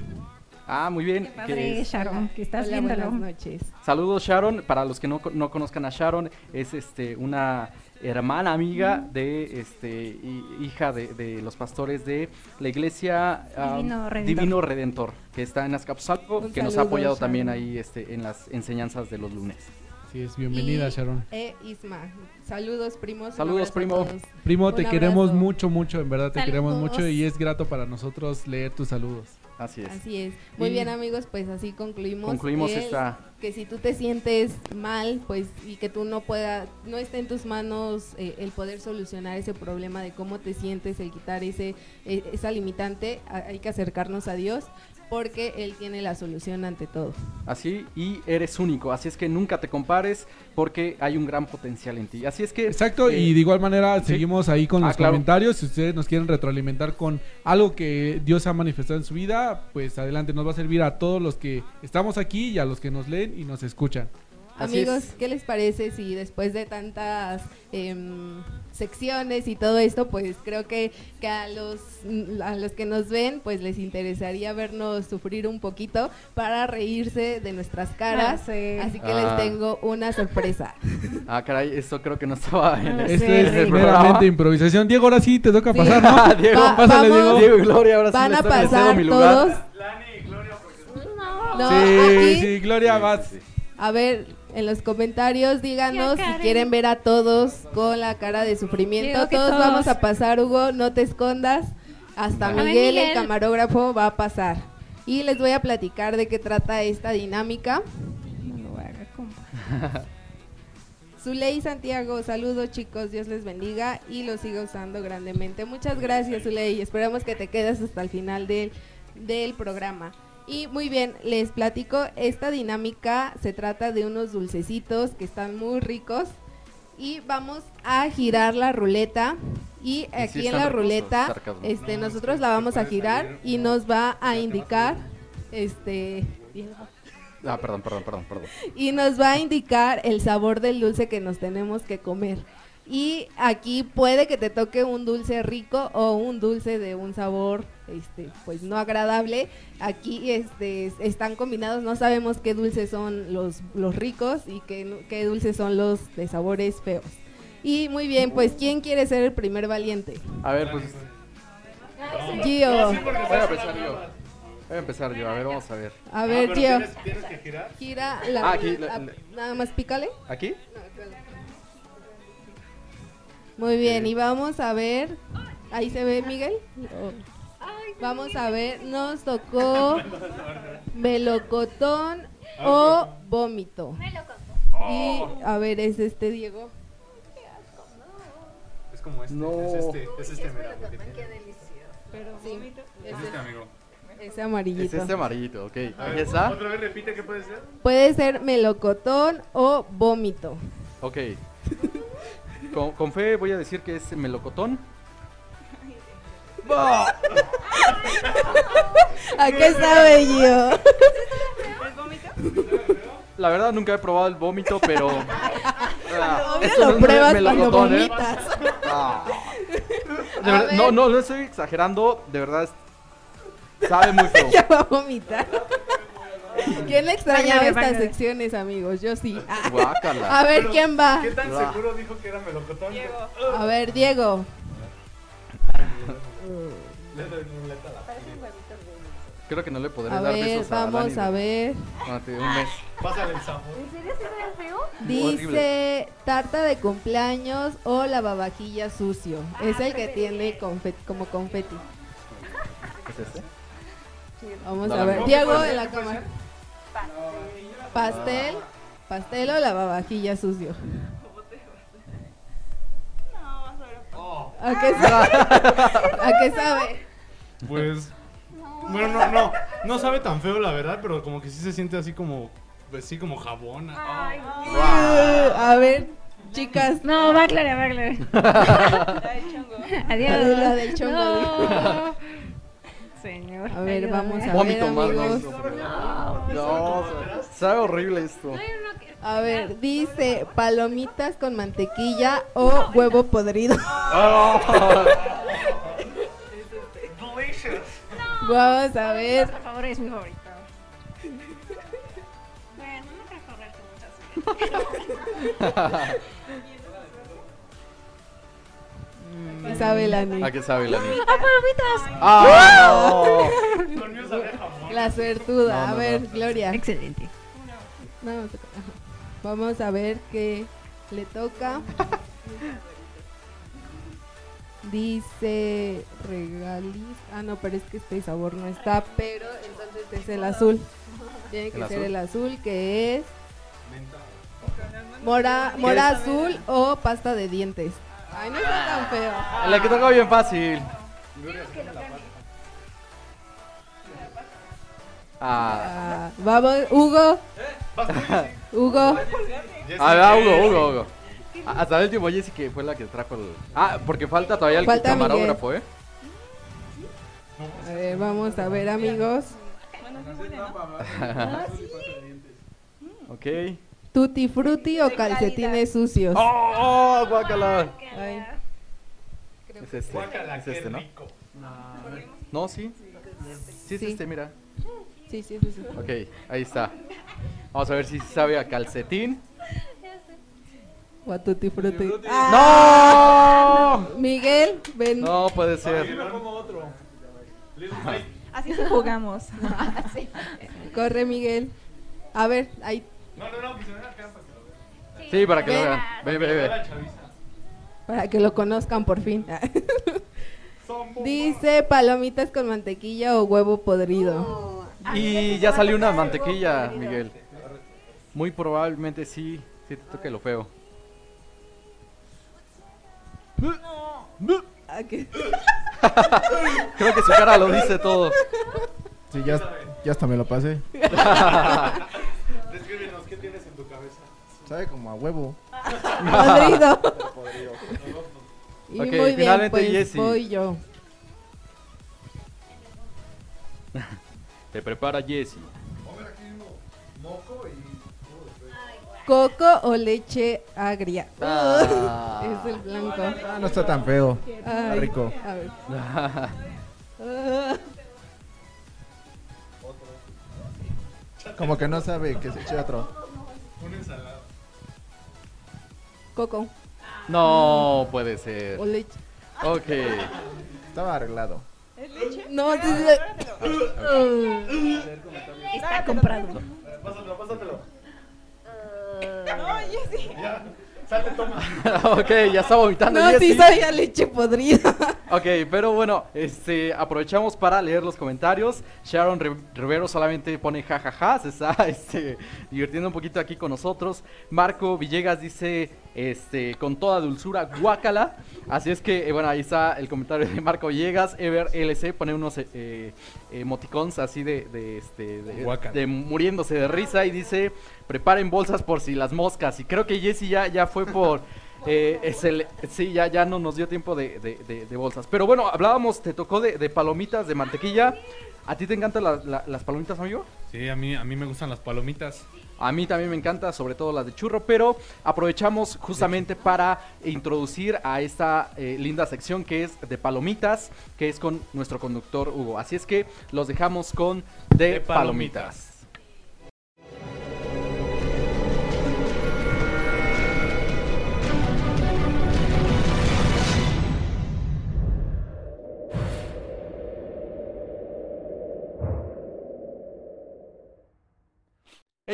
Ah, muy bien. Qué que padre, es- Sharon, que estás Hola, viéndolo. buenas noches. Saludos Sharon, para los que no, no conozcan a Sharon, es este una hermana amiga de este hi- hija de, de los pastores de la iglesia Divino Redentor. Divino Redentor, que está en Azcapotzalco, Un que nos ha apoyado también ahí este en las enseñanzas de los lunes. Sí, es bienvenida, Y- Sharon. E Isma. Saludos, primos. un Saludos, primo. Primo, Un te queremos mucho, mucho, en verdad te queremos mucho y es grato para nosotros leer tus saludos. Así es. Así es. Muy Y- bien, amigos, pues así concluimos. Concluimos el- esta Que si tú te sientes mal, pues, y que tú no pueda, no esté en tus manos eh, el poder solucionar ese problema de cómo te sientes, el quitar ese, eh, esa limitante, hay que acercarnos a Dios porque Él tiene la solución ante todo. Así y eres único, así es que nunca te compares porque hay un gran potencial en ti. Así es que Exacto, eh, y de igual manera sí. seguimos ahí con Ah, los claro. comentarios. Si ustedes nos quieren retroalimentar con algo que Dios ha manifestado en su vida, pues adelante, nos va a servir a todos los que estamos aquí y a los que nos leen y nos escuchan. Así Amigos, es. ¿qué les parece si después de tantas em, secciones y todo esto, pues creo que, que a, los, a los que nos ven, pues les interesaría vernos sufrir un poquito para reírse de nuestras caras. Ah, sí. Así que Ah. les tengo una sorpresa. *laughs* Ah, caray, esto creo que no estaba en No el, sé, Esto es el programa. meramente improvisación. Diego, ahora sí te toca Sí. pasar, ¿no? *laughs* Ah, Diego, Va- pásale, vamos- Diego. Diego y Gloria, ahora sí Van a toca- les cedo pasar mi lugar. todos. No, sí, aquí, sí, Gloria, Sí, vas. a ver, en los comentarios díganos si quieren ver a todos con la cara de sufrimiento. Todos, todos. vamos a pasar, Hugo, no te escondas. Hasta Miguel, el camarógrafo, va a pasar. Y les voy a platicar de qué trata esta dinámica. No lo haga, compa. *laughs* Zuley Santiago, saludos chicos, Dios les bendiga y los siga usando grandemente. Muchas gracias Zuley, esperamos que te quedes hasta el final del, del programa. Y muy bien, les platico, esta dinámica se trata de unos dulcecitos que están muy ricos y vamos a girar la ruleta y sí aquí en la ruleta sarcasmo. este, nosotros la vamos a girar y nos va a indicar este Ah, perdón, perdón, perdón, perdón. y nos va a indicar el sabor del dulce que nos tenemos que comer. Y aquí puede que te toque un dulce rico o un dulce de un sabor este pues no agradable. Aquí este están combinados, no sabemos qué dulces son los los ricos y qué, qué dulces son los de sabores feos. Y muy bien, pues ¿quién quiere ser el primer valiente? A ver, pues Gio. voy a empezar yo. Voy a empezar yo, a ver, vamos a ver. A ver, Gio. ¿Tienes, tienes que girar? Gira la, Ah, aquí, la- la- la- nada más pícale. ¿Aquí? Muy bien, y vamos a ver. Ahí se ve Miguel. Vamos a ver, nos tocó melocotón o vómito. Y a ver, es este Diego. Es como este. No. Es este, es este, mira. Sí, Es este, amigo. ese Es amarillito. este amarillito, ok. Ahí está. Otra vez repite qué puede ser. Puede ser melocotón o vómito. Ok. *laughs* Con, con fe voy a decir que es melocotón. *laughs* ¿A qué sabe Gio? La verdad nunca he probado el vómito, pero... *laughs* Esto lo no es pruebas cuando melocotón, ¿eh? Ah. *laughs* Verdad- ver. no, no, no estoy exagerando, de verdad es- sabe muy feo. Ya va a vomitar. *laughs* ¿Quién le extrañaba estas secciones, amigos? Yo sí. Ah. Guácala. A ver, Pero, ¿quién va? ¿Qué tan seguro dijo que era melocotón? A ver, Diego. Le doy ruleta a la- Creo que no le podré A dar ver, besos a vamos a ver. durante un mes. Pásale el sabor. Dice tarta de cumpleaños o lavavajilla sucio. Es el que tiene confet- como confeti. ¿Es este? Vamos a ver. Diego en la cámara. Pastel. Pastel o lavavajilla sucio. ¿A qué sabe? ¿A qué sabe? Pues. Bueno, no, no. No sabe tan feo, la verdad, pero como que sí se siente así como. Pues sí, como jabón. Ah. A ver, chicas. No, va Gloria, va Gloria. Adiós. La de- la del chongo, No. *laughs* Señor. A ver, ayúdame. vamos a ver, Vómito más. amigos. No, no, sabe horrible esto. A ver, dice palomitas con mantequilla o huevo podrido. *laughs* *laughs* Vamos a ver. Por favor, es mi favorito. Bueno, no creo correr con muchas *laughs* ¿Qué sabe la ni? ¿A qué sabe la *laughs* niña? ¡Ah, palomitas! ¡Ah! La suertuda. No, a ver, no. Gloria. Excelente. Vamos a ver qué le toca. *laughs* Dice regaliz. Ah, no, pero es que este sabor no está. Pero entonces es el azul. Tiene que ¿El ser azul? el azul, que es mora, mora azul o pasta de dientes. Ay, no está tan feo. La que toca bien fácil. Ah, Ah, vamos, Hugo. Hugo. a ver, Hugo, Hugo, Hugo. A- Hasta el último Jessy que fue la que trajo el. Ah, porque falta todavía el Falta camarógrafo, ¿eh? A ver, vamos a ver, amigos. *laughs* Ok. Tutti frutti o calcetines sucios. ¡Oh, oh guácala! Ay, Es este, Guácala, es qué este, ¿no? rico. No, sí. Sí es Sí. este, mira. sí, sí, sí, sí. Ok, ahí está. Vamos a ver si sabe a calcetín. O a tutti frutti. Ah, ¡No! Miguel, ven. No puede ser. Así sí jugamos. *laughs* Corre, Miguel. A ver, ahí. No, no, no, que se ven acá para que lo vean. Sí, para que lo vean. Ve, ve, ve. Para que lo conozcan por fin. *laughs* Dice palomitas con mantequilla o huevo podrido. Y ya salió una mantequilla, Miguel. Muy probablemente sí, sí te toque lo feo. *laughs* Ah. *laughs* Creo que su cara lo dice todo. Sí, ya, ya hasta me lo pasé. Descríbenos, ¿qué tienes en tu cabeza? Sabe como a huevo. Podrido. *laughs* Y Ok, muy bien, finalmente pues Jessie. voy yo. Te prepara Jesse. Coco o leche agria. Ah. *laughs* Es el blanco. Ah, no está tan feo. Está rico. A ver. Ah. *laughs* Como que no sabe que se eche otro. Una ensalada. Coco No puede o ser. leche. Ok. Estaba arreglado. No, sí, sí. Está comprado. Pásatelo, pásatelo. No, Jessy. Salte, toma. *laughs* ok, ya está vomitando No, sí Jessie. sabía leche podrida. *laughs* Ok, pero bueno, este, aprovechamos para leer los comentarios. Sharon Ri- Rivero solamente pone jajaja, se está *laughs* este, divirtiendo un poquito aquí con nosotros. Marco Villegas dice, este, con toda dulzura, guácala. Así es que, eh, bueno, ahí está el comentario de Marco Villegas. Ever LC pone unos eh, eh, emoticons así de, de, este, de, muriéndose de risa y dice, preparen bolsas por si las moscas. Y creo que Jesse ya, ya fue por... *laughs* Eh, es el- sí, ya, ya no nos dio tiempo de, de- de- de bolsas. Pero bueno, hablábamos, te tocó de, de palomitas, de mantequilla. ¿A ti te encantan la- la- las palomitas, amigo? Sí, a mí, a mí me gustan las palomitas. A mí también me encanta, sobre todo las de churro, pero aprovechamos justamente para introducir a esta eh, linda sección que es de palomitas, que es con nuestro conductor Hugo. Así es que los dejamos con de, De palomitas. palomitas.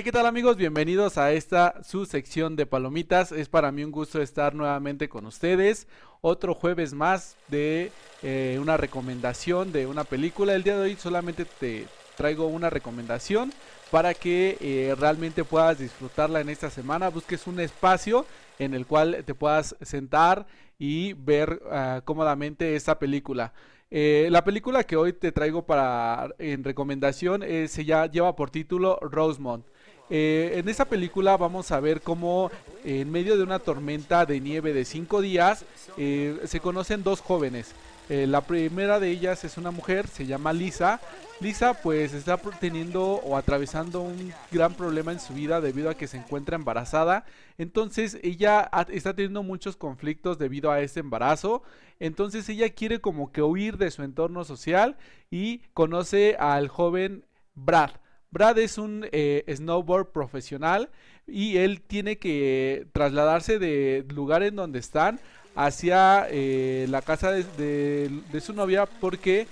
¿Qué tal amigos? Bienvenidos a esta su sección de palomitas. Es para mí un gusto estar nuevamente con ustedes. Otro jueves más de eh, una recomendación de una película. El día de hoy solamente te traigo una recomendación para que eh, realmente puedas disfrutarla en esta semana. Busques un espacio en el cual te puedas sentar y ver ah, cómodamente esta película. Eh, la película que hoy te traigo para en recomendación se ya lleva por título Rosemont. Eh, en esta película vamos a ver cómo eh, en medio de una tormenta de nieve de cinco días eh, se conocen dos jóvenes. La primera de ellas es una mujer, se llama Lisa. Lisa pues está teniendo o atravesando un gran problema en su vida debido a que se encuentra embarazada. Entonces ella está teniendo muchos conflictos debido a este embarazo. Entonces ella quiere como que huir de su entorno social y conoce al joven Brad. Brad es un eh, snowboard profesional y él tiene que trasladarse del lugar en donde están hacia eh, la casa de, de- de su novia porque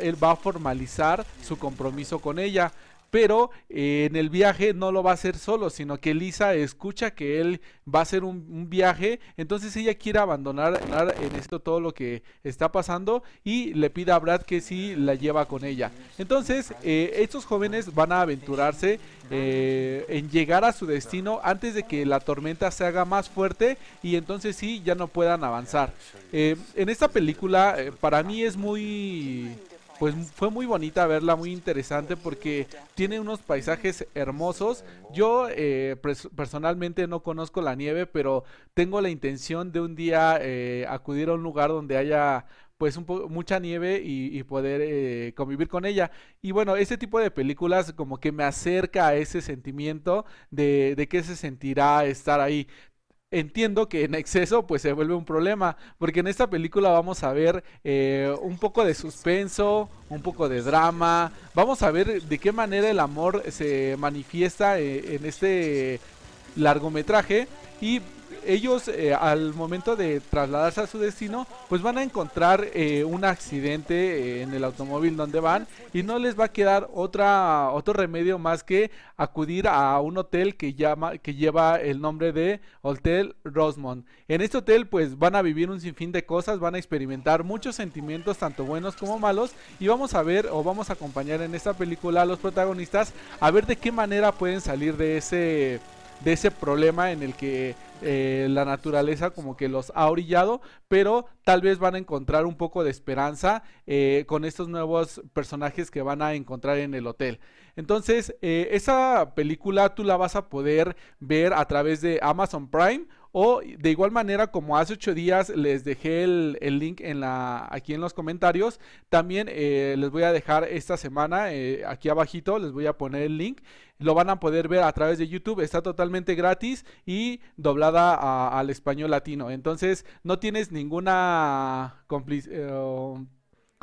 él va a formalizar su compromiso con ella. Pero eh, en el viaje no lo va a hacer solo, sino que Lisa escucha que él va a hacer un, viaje, entonces ella quiere abandonar en esto todo lo que está pasando y le pide a Brad que sí la lleva con ella. Entonces eh, estos jóvenes van a aventurarse eh, en llegar a su destino antes de que la tormenta se haga más fuerte y entonces sí ya no puedan avanzar. En esta película para mí es muy pues fue muy bonita verla, muy interesante porque tiene unos paisajes hermosos. Yo eh, personalmente no conozco la nieve, pero tengo la intención de un día eh, acudir a un lugar donde haya pues un mucha nieve y, y poder eh, convivir con ella. Y bueno, ese tipo de películas como que me acerca a ese sentimiento de, de qué se sentirá estar ahí. Entiendo que en exceso pues se vuelve un problema, porque en esta película vamos a ver eh, un poco de suspenso, un poco de drama, vamos a ver de qué manera el amor se manifiesta eh, en este largometraje. Y ellos eh, al momento de trasladarse a su destino pues van a encontrar eh, un accidente eh, en el automóvil donde van y no les va a quedar otra otro remedio más que acudir a un hotel que llama que lleva el nombre de Hotel Rosemont. En este hotel pues van a vivir un sinfín de cosas, van a experimentar muchos sentimientos tanto buenos como malos y vamos a ver o vamos a acompañar en esta película a los protagonistas a ver de qué manera pueden salir de ese de ese problema en el que eh, la naturaleza como que los ha orillado, pero tal vez van a encontrar un poco de esperanza eh, con estos nuevos personajes que van a encontrar en el hotel. Entonces, eh, esa película tú la vas a poder ver a través de Amazon Prime o de igual manera como hace ocho días les dejé el, el link aquí en los comentarios, también eh, les voy a dejar esta semana eh, aquí abajito, les voy a poner el link. Lo van a poder ver a través de YouTube, está totalmente gratis y doblada al español latino. Entonces no tienes ninguna complic- eh,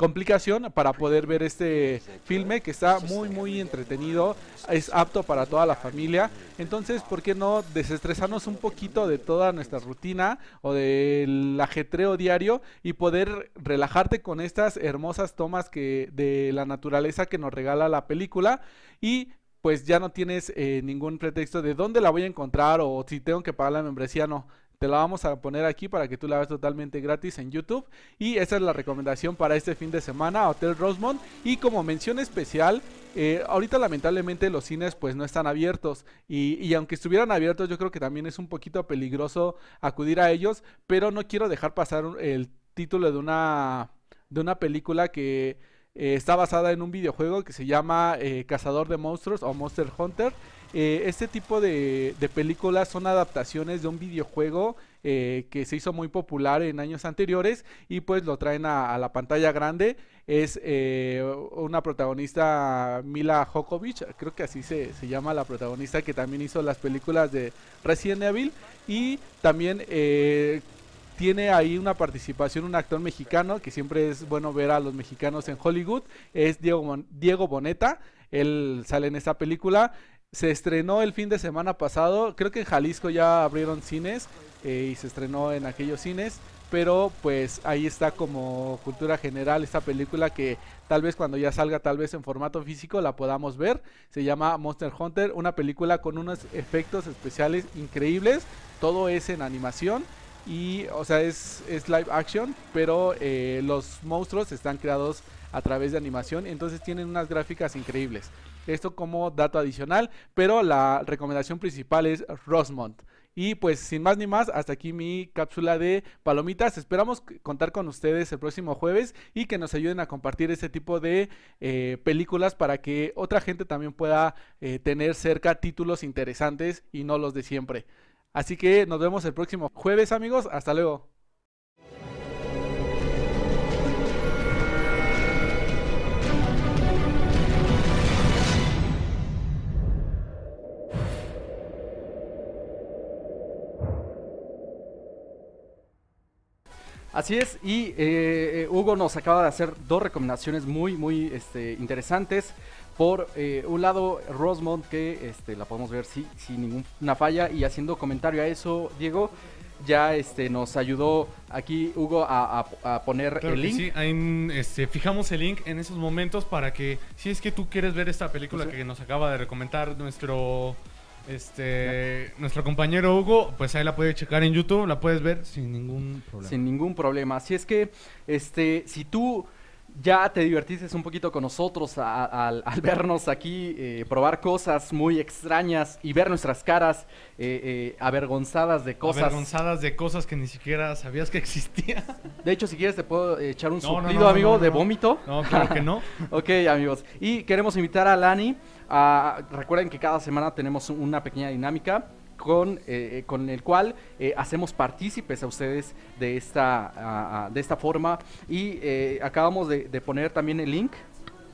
complicación para poder ver este filme que está muy muy entretenido, es apto para toda la familia. Entonces, ¿por qué no desestresarnos un poquito de toda nuestra rutina o del ajetreo diario y poder relajarte con estas hermosas tomas que de la naturaleza que nos regala la película y pues ya no tienes eh, ningún pretexto de dónde la voy a encontrar o si tengo que pagar la membresía, no. Te la vamos a poner aquí para que tú la veas totalmente gratis en YouTube. Y esa es la recomendación para este fin de semana, Hotel Rosemont. Y como mención especial, eh, ahorita lamentablemente los cines pues no están abiertos. Y, y aunque estuvieran abiertos, yo creo que también es un poquito peligroso acudir a ellos. Pero no quiero dejar pasar el título de una, de una película que eh, está basada en un videojuego que se llama eh, Cazador de Monstruos o Monster Hunter. Eh, este tipo de, de películas son adaptaciones de un videojuego que se hizo muy popular en años anteriores y pues lo traen a, a la pantalla grande. Es una protagonista Mila Jokovic, creo que así se, se llama la protagonista que también hizo las películas de Resident Evil y también tiene ahí una participación un actor mexicano que siempre es bueno ver a los mexicanos en Hollywood, es Diego, Diego Boneta, él sale en esta película. Se estrenó el fin de semana pasado, creo que en Jalisco ya abrieron cines eh, y se estrenó en aquellos cines, pero pues ahí está como cultura general esta película que tal vez cuando ya salga tal vez en formato físico la podamos ver. Se llama Monster Hunter, una película con unos efectos especiales increíbles, todo es en animación y o sea es, es live action, pero eh, los monstruos están creados a través de animación, entonces tienen unas gráficas increíbles. Esto como dato adicional, pero la recomendación principal es Rosemont. Y pues sin más ni más, hasta aquí mi cápsula de palomitas. Esperamos contar con ustedes el próximo jueves y que nos ayuden a compartir este tipo de eh, películas para que otra gente también pueda eh, tener cerca títulos interesantes y no los de siempre. Así que nos vemos el próximo jueves amigos. Hasta luego. Así es, y eh, eh, Hugo nos acaba de hacer dos recomendaciones muy, muy este, interesantes. Por eh, un lado, Rosemont, que este, la podemos ver sí, sin ninguna falla. Y haciendo comentario a eso, Diego, ya este, nos ayudó aquí Hugo a, a- a poner Claro el link. sí, en, este, fijamos el link en esos momentos para que, si es que tú quieres ver esta película que nos acaba de recomendar nuestro este nuestro compañero Hugo, pues ahí la puedes checar en YouTube, la puedes ver sin ningún problema. Sin ningún problema. Así es que, este, si tú ya te divertiste un poquito con nosotros a- al, al *laughs* vernos aquí, eh, probar cosas muy extrañas y ver nuestras caras eh, eh, avergonzadas de cosas. Avergonzadas de cosas que ni siquiera sabías que existían. De hecho, si quieres te puedo echar un No, no, suplido, no, amigo, de vómito. No, claro que no. *laughs* Ok, amigos. Y queremos invitar a Lani. a- recuerden que cada semana tenemos una pequeña dinámica con, eh, con el cual eh, hacemos partícipes a ustedes de esta, ah, ah, de esta forma. Y eh, acabamos de, de poner también el link.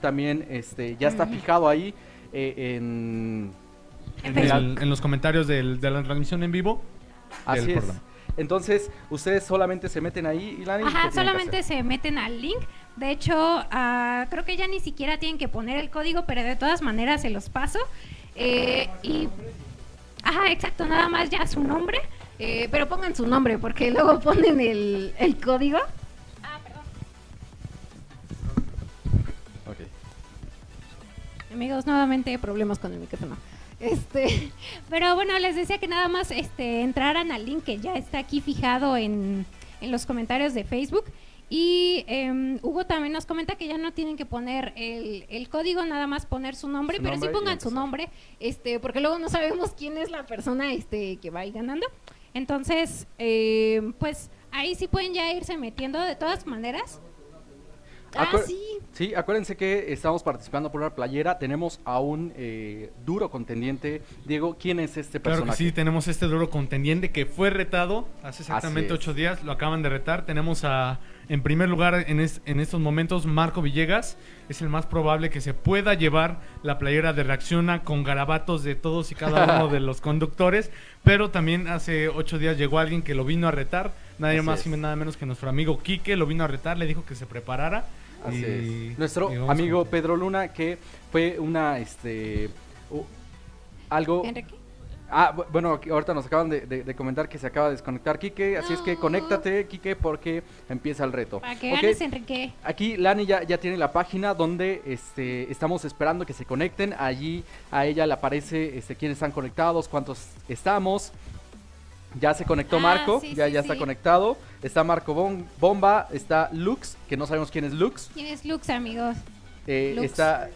También este, ya está fijado ahí eh, en... En, el- en los comentarios del- de la transmisión en vivo. del Así es. programa. Entonces, ustedes solamente se meten ahí, Ilani. ¿y qué Ajá, solamente se meten al link. De hecho, ah, creo que ya ni siquiera tienen que poner el código, pero de todas maneras se los paso. Eh, y. Ajá, exacto, nada más ya su nombre. Eh, pero pongan su nombre porque luego *laughs* ponen el, el código. Ah, perdón. Ok. Amigos, nuevamente problemas con el micrófono. Este, *laughs* Pero bueno, les decía que nada más este, entraran al link que ya está aquí fijado en, en los comentarios de Facebook. Y em, Hugo también nos comenta que ya no tienen que poner el, el código, nada más poner su nombre, Su pero nombre sí pongan su nombre. este, porque luego no sabemos quién es la persona este, que va a ir ganando. Entonces, em, pues ahí sí pueden ya irse metiendo de todas maneras. Ah, sí. Sí, acuérdense que estamos participando por una playera. Tenemos a un eh, duro contendiente. Diego, ¿quién es este Claro que personaje? sí, tenemos este duro contendiente que fue retado hace exactamente ocho días, lo acaban de retar. Tenemos a, en primer lugar, en, es- en estos momentos, Marco Villegas. Es el más probable que se pueda llevar la playera de Reacciona con garabatos de todos y cada uno *laughs* de los conductores. Pero también hace ocho días llegó alguien que lo vino a retar. Nadie Así más y nada menos que nuestro amigo Quique lo vino a retar, le dijo que se preparara. Así y- es. Nuestro y amigo Pedro Luna, que fue una, este, u- algo... Enrique. Ah, bu- bueno, ahorita nos acaban de, de- de comentar que se acaba de desconectar Quique, así es que conéctate, Quique, porque empieza el reto. Para que ganes, Enrique. Aquí Lani ya, ya tiene la página donde este, estamos esperando que se conecten. Allí a ella le aparece este, quiénes están conectados, cuántos estamos. Ya se conectó Ah, Marco, sí, ya, sí, ya está conectado. Está Marco Bom- Bomba, está Lux, que no sabemos quién es Lux. ¿Quién es Lux, amigos? Eh, Lux. está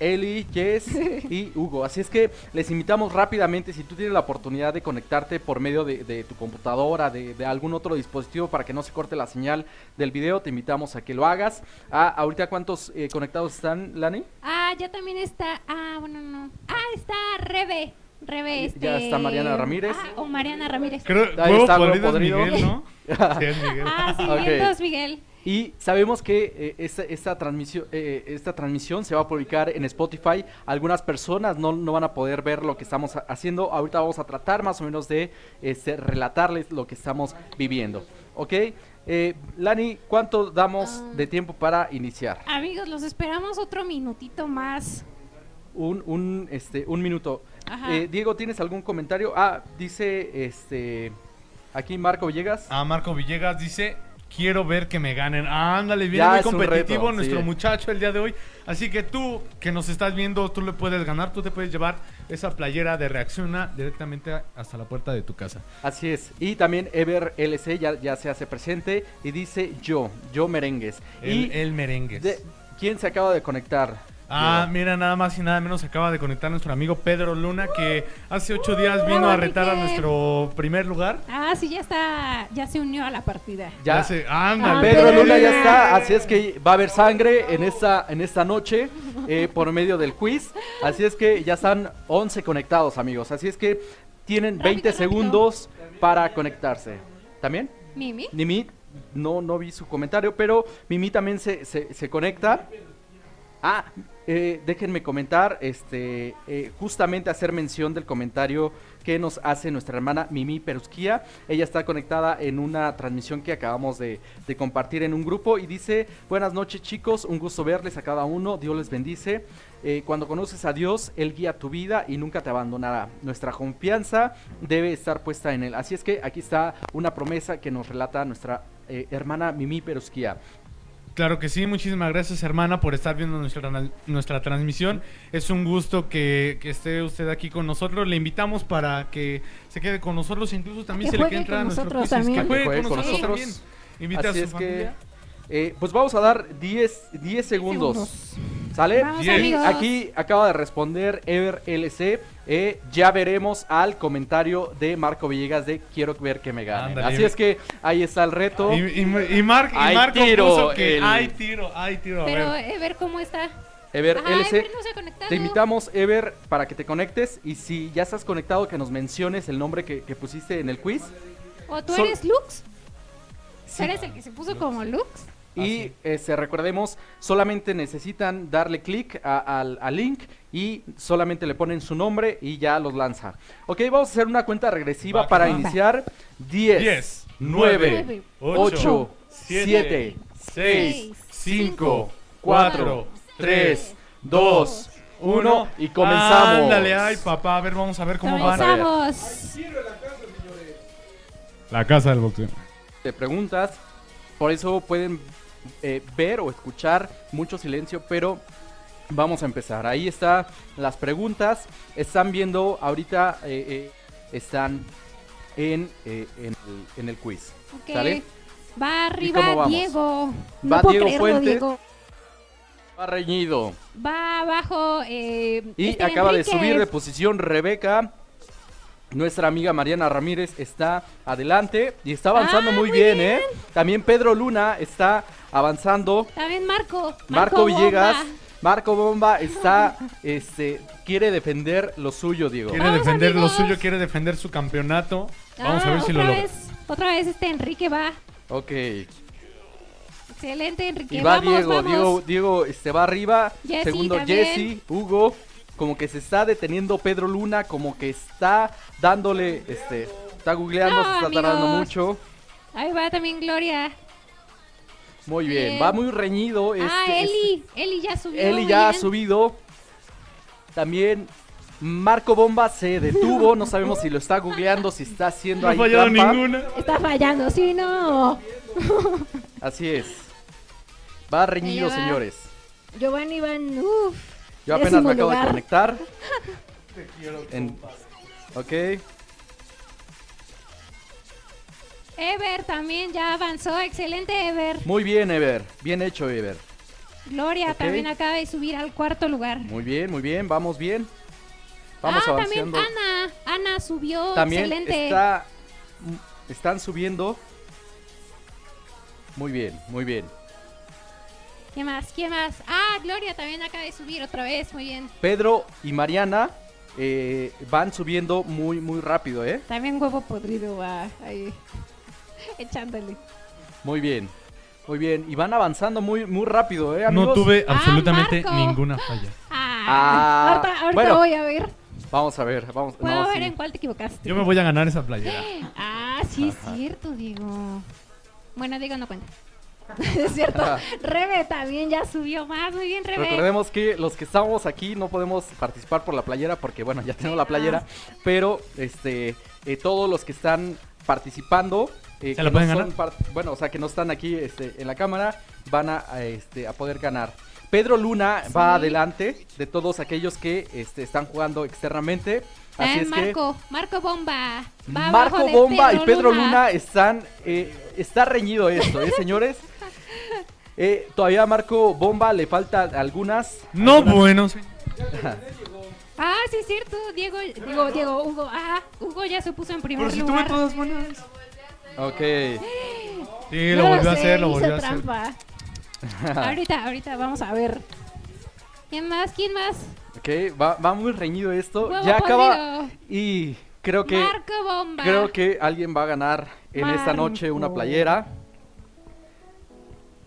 Eli, Jess *laughs* y Hugo. Así es que les invitamos rápidamente, si tú tienes la oportunidad de conectarte por medio de, de tu computadora, de, de algún otro dispositivo para que no se corte la señal del video, te invitamos a que lo hagas. Ah, ahorita cuántos eh, conectados están, Lani? Ah, ya también está. Ah, bueno, no. Ah, está Rebe. Rebe, este. Ya está Mariana Ramírez. Ah, o Mariana Ramírez. Creo, Ahí huevo está, huevo podrido. Miguel, ¿no? *laughs* Sí, es Miguel. Ah, sí, Ok. vientos, Miguel. Y sabemos que eh, esta, esta, transmisión, eh, esta transmisión se va a publicar en Spotify. Algunas personas no, no van a poder ver lo que estamos ha- haciendo. Ahorita vamos a tratar más o menos de este, relatarles lo que estamos viviendo. ¿Ok? Eh, Lani, ¿cuánto damos Ah. de tiempo para iniciar? Amigos, los esperamos otro minutito más. Un, un, este, un minuto. Ajá. Eh, Diego, ¿tienes algún comentario? Ah, dice este aquí Marco Villegas. A Marco Villegas dice, quiero ver que me ganen. Ah, ándale, viene Ya muy competitivo reto, nuestro sí. muchacho el día de hoy. Así que tú, que nos estás viendo, tú le puedes ganar, tú te puedes llevar esa playera de Reacciona directamente hasta la puerta de tu casa. Así es. Y también Ever LC ya, ya se hace presente y dice yo, yo merengues. El, y el merengue. de- ¿quién se acaba de conectar? Ah, Diego? mira, nada más y nada menos se acaba de conectar nuestro amigo Pedro Luna, que hace ocho días vino a retar a nuestro primer lugar. Ah, sí, ya está. Ya se unió a la partida. Ya, se, Ah, ándale. Pedro Pedro Luna ya está, así es que va a haber sangre en esta, en esta noche eh, por medio del quiz. Así es que ya están 11 conectados, amigos. Así es que tienen 20 Rápido, rápido. segundos para conectarse. ¿También? Mimi. Mimi, no, no vi su comentario, pero Mimi también se, se, se conecta. Ah, eh, déjenme comentar, este, eh, justamente hacer mención del comentario que nos hace nuestra hermana Mimi Perusquía. Ella está conectada en una transmisión que acabamos de, compartir en un grupo y dice, buenas noches chicos, un gusto verles a cada uno, Dios les bendice. Eh, cuando conoces a Dios, Él guía tu vida y nunca te abandonará. Nuestra confianza debe estar puesta en Él. Así es que aquí está una promesa que nos relata nuestra eh, hermana Mimi Perusquía. Claro que sí, muchísimas gracias hermana por estar viendo nuestra, nuestra transmisión. Es un gusto que, que esté usted aquí con nosotros. Le invitamos para que se quede con nosotros, incluso también Que se le que entrar a nuestro nosotros quiz, es también. Que juegue, Que juegue con, con nosotros, nosotros. también. Invite Así a es su que, familia. eh, pues vamos a dar 10, 10 segundos. ¿Sale? Vamos. Aquí acaba de responder Ever LC. Eh, ya veremos al comentario de Marco Villegas de quiero ver que me ganen. Ándale. Así es que ahí está el reto. Y, y, y Mark, y Hay Marco tiro, puso que el- hay tiro, hay tiro. A Pero, ver. eh, ver cómo está. Ever Ajá, LC. Ever no se ha conectado. Te invitamos, Ever, para que te conectes y si ya estás conectado, que nos menciones el nombre que, que pusiste en el quiz. ¿O tú Sol- eres Lux? Sí. ¿Eres el que se puso como Lux? Y este, recordemos, solamente necesitan darle clic al link y solamente le ponen su nombre y ya los lanza. Ok, vamos a hacer una cuenta regresiva Va, para va. iniciar. 10, 10, 9, nueve, 8, 7, 6, 5, 4, 3, 2, 1 y comenzamos. Ándale, ay, papá. A ver, vamos a ver cómo van. Comenzamos. La casa del boxeo. de preguntas. Por eso pueden eh, ver o escuchar mucho silencio, pero vamos a empezar. Ahí están las preguntas. Están viendo ahorita, eh, eh, están en, eh, en, el, en el quiz. Ok. ¿Sale? Va arriba? Diego. Va puedo Diego creerlo, Fuentes. Diego. Va reñido. Va abajo. Y acaba de subir de posición Rebeca. Nuestra amiga Mariana Ramírez está adelante y está avanzando Ah, muy, muy bien, bien. ¿eh? También Pedro Luna está avanzando. También Marco. Marco. Villegas. Marco Bomba está, este, quiere defender lo suyo, Diego. Quiere Vamos, defender lo suyo, quiere defender su campeonato. Vamos a Ah, ver si lo logra. vez, Otra vez este Enrique va. Ok. Excelente, Enrique. Y va vamos, Diego, vamos. Diego, Diego, este va arriba. Segundo también. Jesse, Hugo. Como que se está deteniendo Pedro Luna, como que está dándole, este, está googleando, No, se está tardando mucho. Ahí va también Gloria. Muy bien, Bien. va muy reñido. Este, ah, este- Eli. Eli ya subió. Eli ya ha subido. También Marco Bomba se detuvo. No sabemos si lo está googleando, si está haciendo No ha ahí fallado trampa. ninguna. Está fallando, sí, no. *laughs* Así es. Va reñido, va. señores. Giovanni Van, uff. Yo apenas me acabo lugar. de conectar. *laughs* En- Ok. Ever también ya avanzó. Excelente, Ever. Muy bien, Ever. Bien hecho, Ever. Gloria también acaba de subir al cuarto lugar. Muy bien, muy bien. Vamos bien. Vamos ah, también avanzando. Ana. Ana subió. También excelente. está. Están subiendo. Muy bien, muy bien. ¿Qué más? ¿Qué más? Ah, Gloria también acaba de subir otra vez. Muy bien. Pedro y Mariana eh, van subiendo muy, muy rápido, ¿eh? También huevo podrido va ahí. Echándole. Muy bien. Muy bien. Y van avanzando muy, muy rápido, ¿eh, No tuve Ah, absolutamente ninguna falla. Ah, Ah, ahorita, ahorita bueno. voy a ver. Vamos a ver, vamos. Puedo no, ver sí. en cuál te equivocaste. Yo me voy a ganar esa playera. *gasps* Ah, sí, Ajá. es cierto, Diego. Bueno, Diego no cuenta. *laughs* es cierto. Rebe también ya subió más. Muy bien, Rebe. Recordemos que los que estamos aquí no podemos participar por la playera porque, bueno, ya tenemos la playera. Pero, este, eh, todos los que están participando. Eh, ¿Se que la no pueden son ganar? bueno, o sea, que no están aquí este, en la cámara, van a, a, este, a poder ganar. Pedro Luna va adelante de todos aquellos que este, están jugando externamente. Así Eh, es Marco, Marco Bomba. que Va Marco abajo de Bomba y Pedro Luna, están. eh, está reñido esto, ¿eh, señores? *laughs* Eh, todavía a Marco Bomba le faltan algunas. No, algunas- bueno. sí. Ah, sí, es cierto. Diego, Diego, Diego, Hugo. Ah, Hugo ya se puso en primer Pero si tuve lugar. todas buenas. Ok. Sí, lo No volvió a sé, hacer, lo volvió a hacer. trampa. *laughs* ahorita, ahorita vamos a ver. ¿Quién más? ¿Quién más? Ok, va, va muy reñido esto. Huevo ya acaba. podrido. Y creo que. Marco Bomba. Creo que alguien va a ganar en esta noche una playera.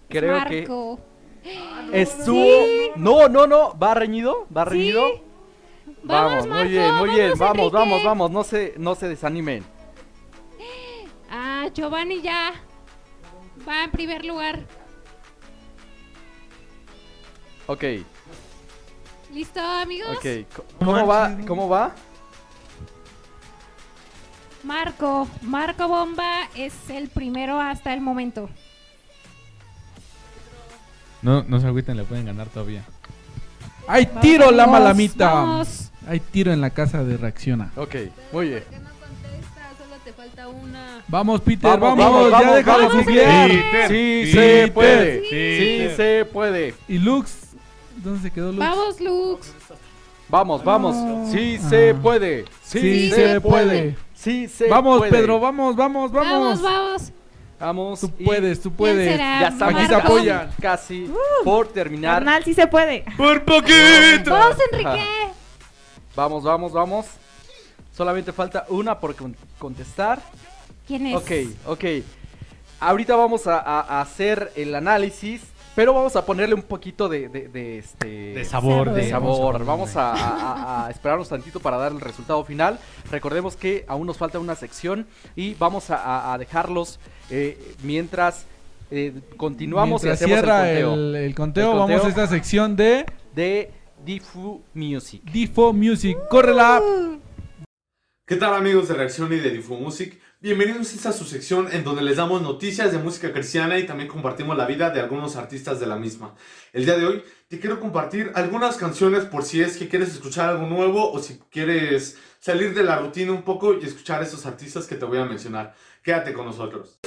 Creo que Marco. estuvo. *gasps* No, no, no. ¿Va reñido? ¿Va reñido? Vamos, muy bien, muy bien. Vamos, vamos, Enrique. vamos. No se, no se desanimen. Ah, Giovanni ya va en primer lugar. Ok, ¿Listo, amigos? ok. ¿Cómo va? ¿Cómo va? Marco, Marco Bomba es el primero hasta el momento. No, no se agüiten, le pueden ganar todavía. Hay tiro, la malamita. vamos. Hay tiro en la casa de reacciona. Ok, muy bien. Una. Vamos, Peter, Vamos, vamos, vamos, ya vamos, deja de vamos, googlear. Peter. Sí, Peter. se puede. Sí, se puede. Y Lux, ¿dónde se quedó Lux? Vamos, Lux. Vamos, vamos. Sí se Ah. puede. Sí, Sí, se, se puede. puede. Sí se Vamos, puede. Pedro, vamos, vamos, Vamos, vamos. vamos. Vamos. Tú puedes, tú puedes. Ya Aquí estamos te apoyan. casi por terminar. Carnal, sí se puede. ¡Por poquito! ¡Vamos, Enrique! Vamos, vamos, vamos. Solamente falta una por contestar. ¿Quién es? Ok, ok. Ahorita vamos a, a- a hacer el análisis, pero vamos a ponerle un poquito de, de, de, este... De sabor, de de- sabor. Vamos a, a- a- esperarnos tantito para dar el resultado final. Recordemos que aún nos falta una sección y vamos a, a- a dejarlos eh, mientras eh, continuamos Mientras y hacemos cierra el conteo el, el conteo, El conteo. vamos a esta sección de de Difu Music. Difo Music. ¡Córrela! ¿Qué tal amigos de Reacción y de Difo Music? Bienvenidos a su sección en donde les damos noticias de música cristiana y también compartimos la vida de algunos artistas de la misma. El día de hoy te quiero compartir algunas canciones por si es que quieres escuchar algo nuevo o si quieres salir de la rutina un poco y escuchar a esos artistas que te voy a mencionar. Quédate con nosotros.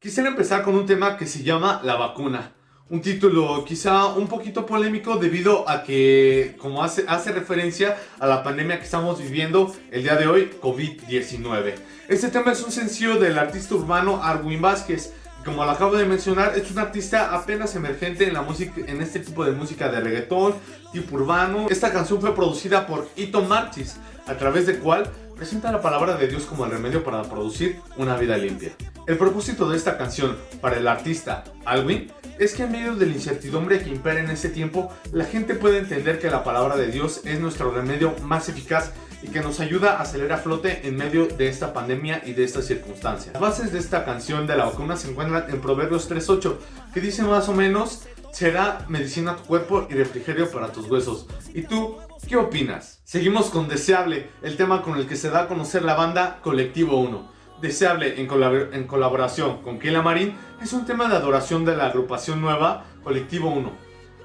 Quisiera empezar con un tema que se llama La vacuna. Un título quizá un poquito polémico debido a que, como hace, hace referencia a la pandemia que estamos viviendo el día de hoy, COVID-19. Este tema es un sencillo del artista urbano Arwin Vázquez. Como lo acabo de mencionar, es un artista apenas emergente en la música, en este tipo de música de reggaetón, tipo urbano. Esta canción fue producida por Ito Martis, a través de cual presenta la palabra de Dios como el remedio para producir una vida limpia. El propósito de esta canción para el artista Alwin es que en medio de la incertidumbre que impera en ese tiempo, la gente puede entender que la palabra de Dios es nuestro remedio más eficaz y que nos ayuda a salir a flote en medio de esta pandemia y de estas circunstancias. Las bases de esta canción de la vacuna se encuentran en Proverbios 3.8, que dice más o menos, será medicina tu cuerpo y refrigerio para tus huesos. ¿Y tú qué opinas? Seguimos con Deseable, el tema con el que se da a conocer la banda Colectivo 1. Deseable en, colabor- en colaboración con Keila Marín es un tema de adoración de la agrupación nueva Colectivo 1,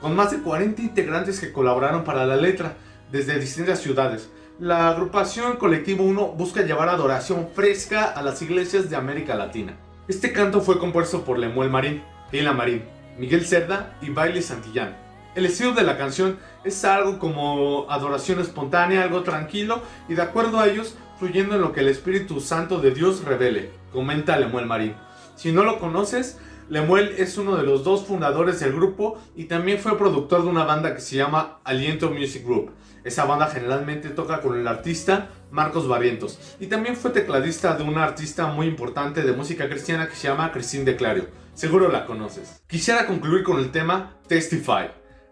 con más de 40 integrantes que colaboraron para la letra desde distintas ciudades. La agrupación Colectivo 1 busca llevar adoración fresca a las iglesias de América Latina. Este canto fue compuesto por Lemuel Marín, Keila Marín, Miguel Cerda y Bailey Santillán. El estilo de la canción es algo como adoración espontánea, algo tranquilo y de acuerdo a ellos, fluyendo en lo que el Espíritu Santo de Dios revele, comenta Lemuel Marín. Si no lo conoces, Lemuel es uno de los dos fundadores del grupo y también fue productor de una banda que se llama Aliento Music Group. Esa banda generalmente toca con el artista Marcos Barrientos y también fue tecladista de una artista muy importante de música cristiana que se llama Christine de Clario. Seguro la conoces. Quisiera concluir con el tema Testify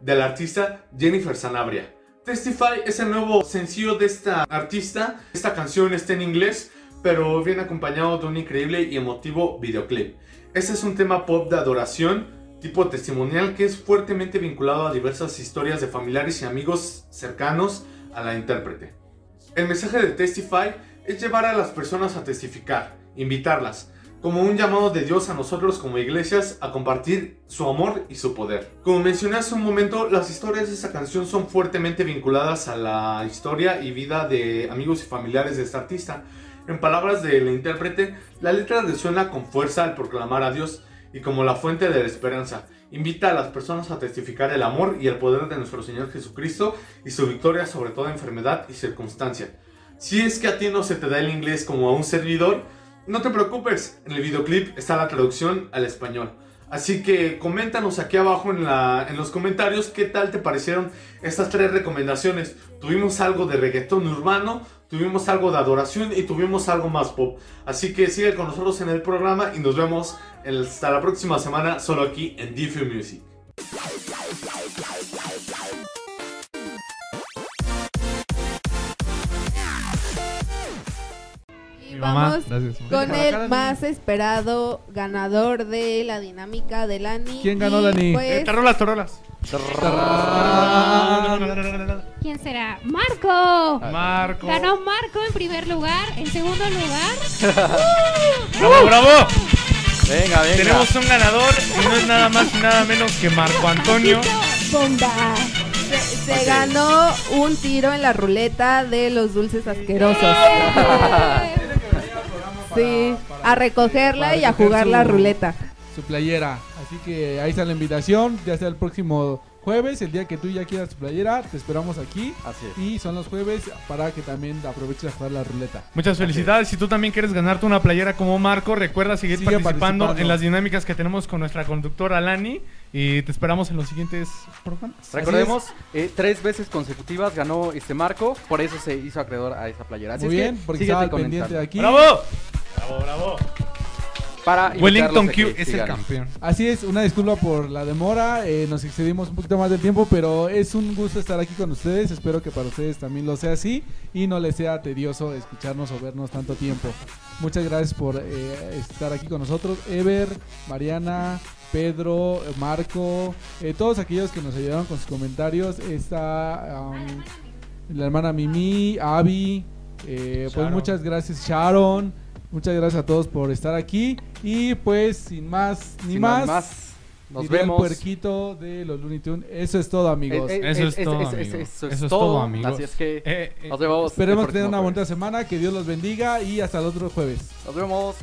del artista Jennifer Sanabria. Testify es el nuevo sencillo de esta artista. Esta canción está en inglés, pero viene acompañado de un increíble y emotivo videoclip. Este es un tema pop de adoración, tipo testimonial, que es fuertemente vinculado a diversas historias de familiares y amigos cercanos a la intérprete. El mensaje de Testify es llevar a las personas a testificar, invitarlas, como un llamado de Dios a nosotros como iglesias a compartir su amor y su poder. Como mencioné hace un momento, las historias de esta canción son fuertemente vinculadas a la historia y vida de amigos y familiares de esta artista. En palabras del intérprete, la letra resuena con fuerza al proclamar a Dios y como la fuente de la esperanza. Invita a las personas a testificar el amor y el poder de nuestro Señor Jesucristo y su victoria sobre toda enfermedad y circunstancia. Si es que a ti no se te da el inglés como a un servidor, no te preocupes, en el videoclip está la traducción al español. Así que coméntanos aquí abajo en, la, en los comentarios qué tal te parecieron estas tres recomendaciones. Tuvimos algo de reggaetón urbano, tuvimos algo de adoración y tuvimos algo más pop. Así que sigue con nosotros en el programa y nos vemos hasta la próxima semana solo aquí en Diffie Music. Y Mi mamá, vamos gracias. con el más esperado ganador de la dinámica de Lani. ¿Quién ganó, Y, Dani? Pues, te rolas, te rolas. ¿Quién será? ¡Marco! Marco. Ganó Marco en primer lugar. En segundo lugar, *laughs* ¡Bravo, bravo! Venga, venga. Tenemos un ganador y no es nada más y nada menos que Marco Antonio. Bomba. se, se ganó un tiro en la ruleta de los dulces asquerosos. Sí, a recogerla para y a jugar la ruleta. Su playera. Así que ahí está la invitación. Ya sea el próximo jueves, el día que tú ya quieras tu playera, te esperamos aquí. Así es. Y son los jueves para que también aproveches a jugar la ruleta. Muchas felicidades. Si tú también quieres ganarte una playera como Marco, recuerda seguir Sigue participando, participando. en las dinámicas que tenemos con nuestra conductora Lani. Y te esperamos en los siguientes programas. Recordemos, eh, tres veces consecutivas ganó este Marco, por eso se hizo acreedor a esa playera. Así Muy es bien, que porque estaba pendiente de aquí. ¡Bravo! ¡Bravo, bravo! Para Wellington Q es el campeón. Así es, una disculpa por la demora, eh, nos excedimos un poquito más del tiempo, pero es un gusto estar aquí con ustedes, espero que para ustedes también lo sea así y no les sea tedioso escucharnos o vernos tanto tiempo. Muchas gracias por eh, estar aquí con nosotros, Ever, Mariana, Pedro, Marco, eh, todos aquellos que nos ayudaron con sus comentarios, está um, la hermana Mimi, Avi, eh, pues muchas gracias Sharon. Muchas gracias a todos por estar aquí. Y pues, sin más ni Sin más, más, nos diría el vemos. puerquito de los Looney Tunes. Eso es todo, amigos. Eh, eh, Eso es todo, amigos. Eso, Eso es todo, amigos. Así es que Eh, eh, nos vemos. Esperemos tener una bonita semana. Que Dios los bendiga. Y hasta el otro jueves. Nos vemos.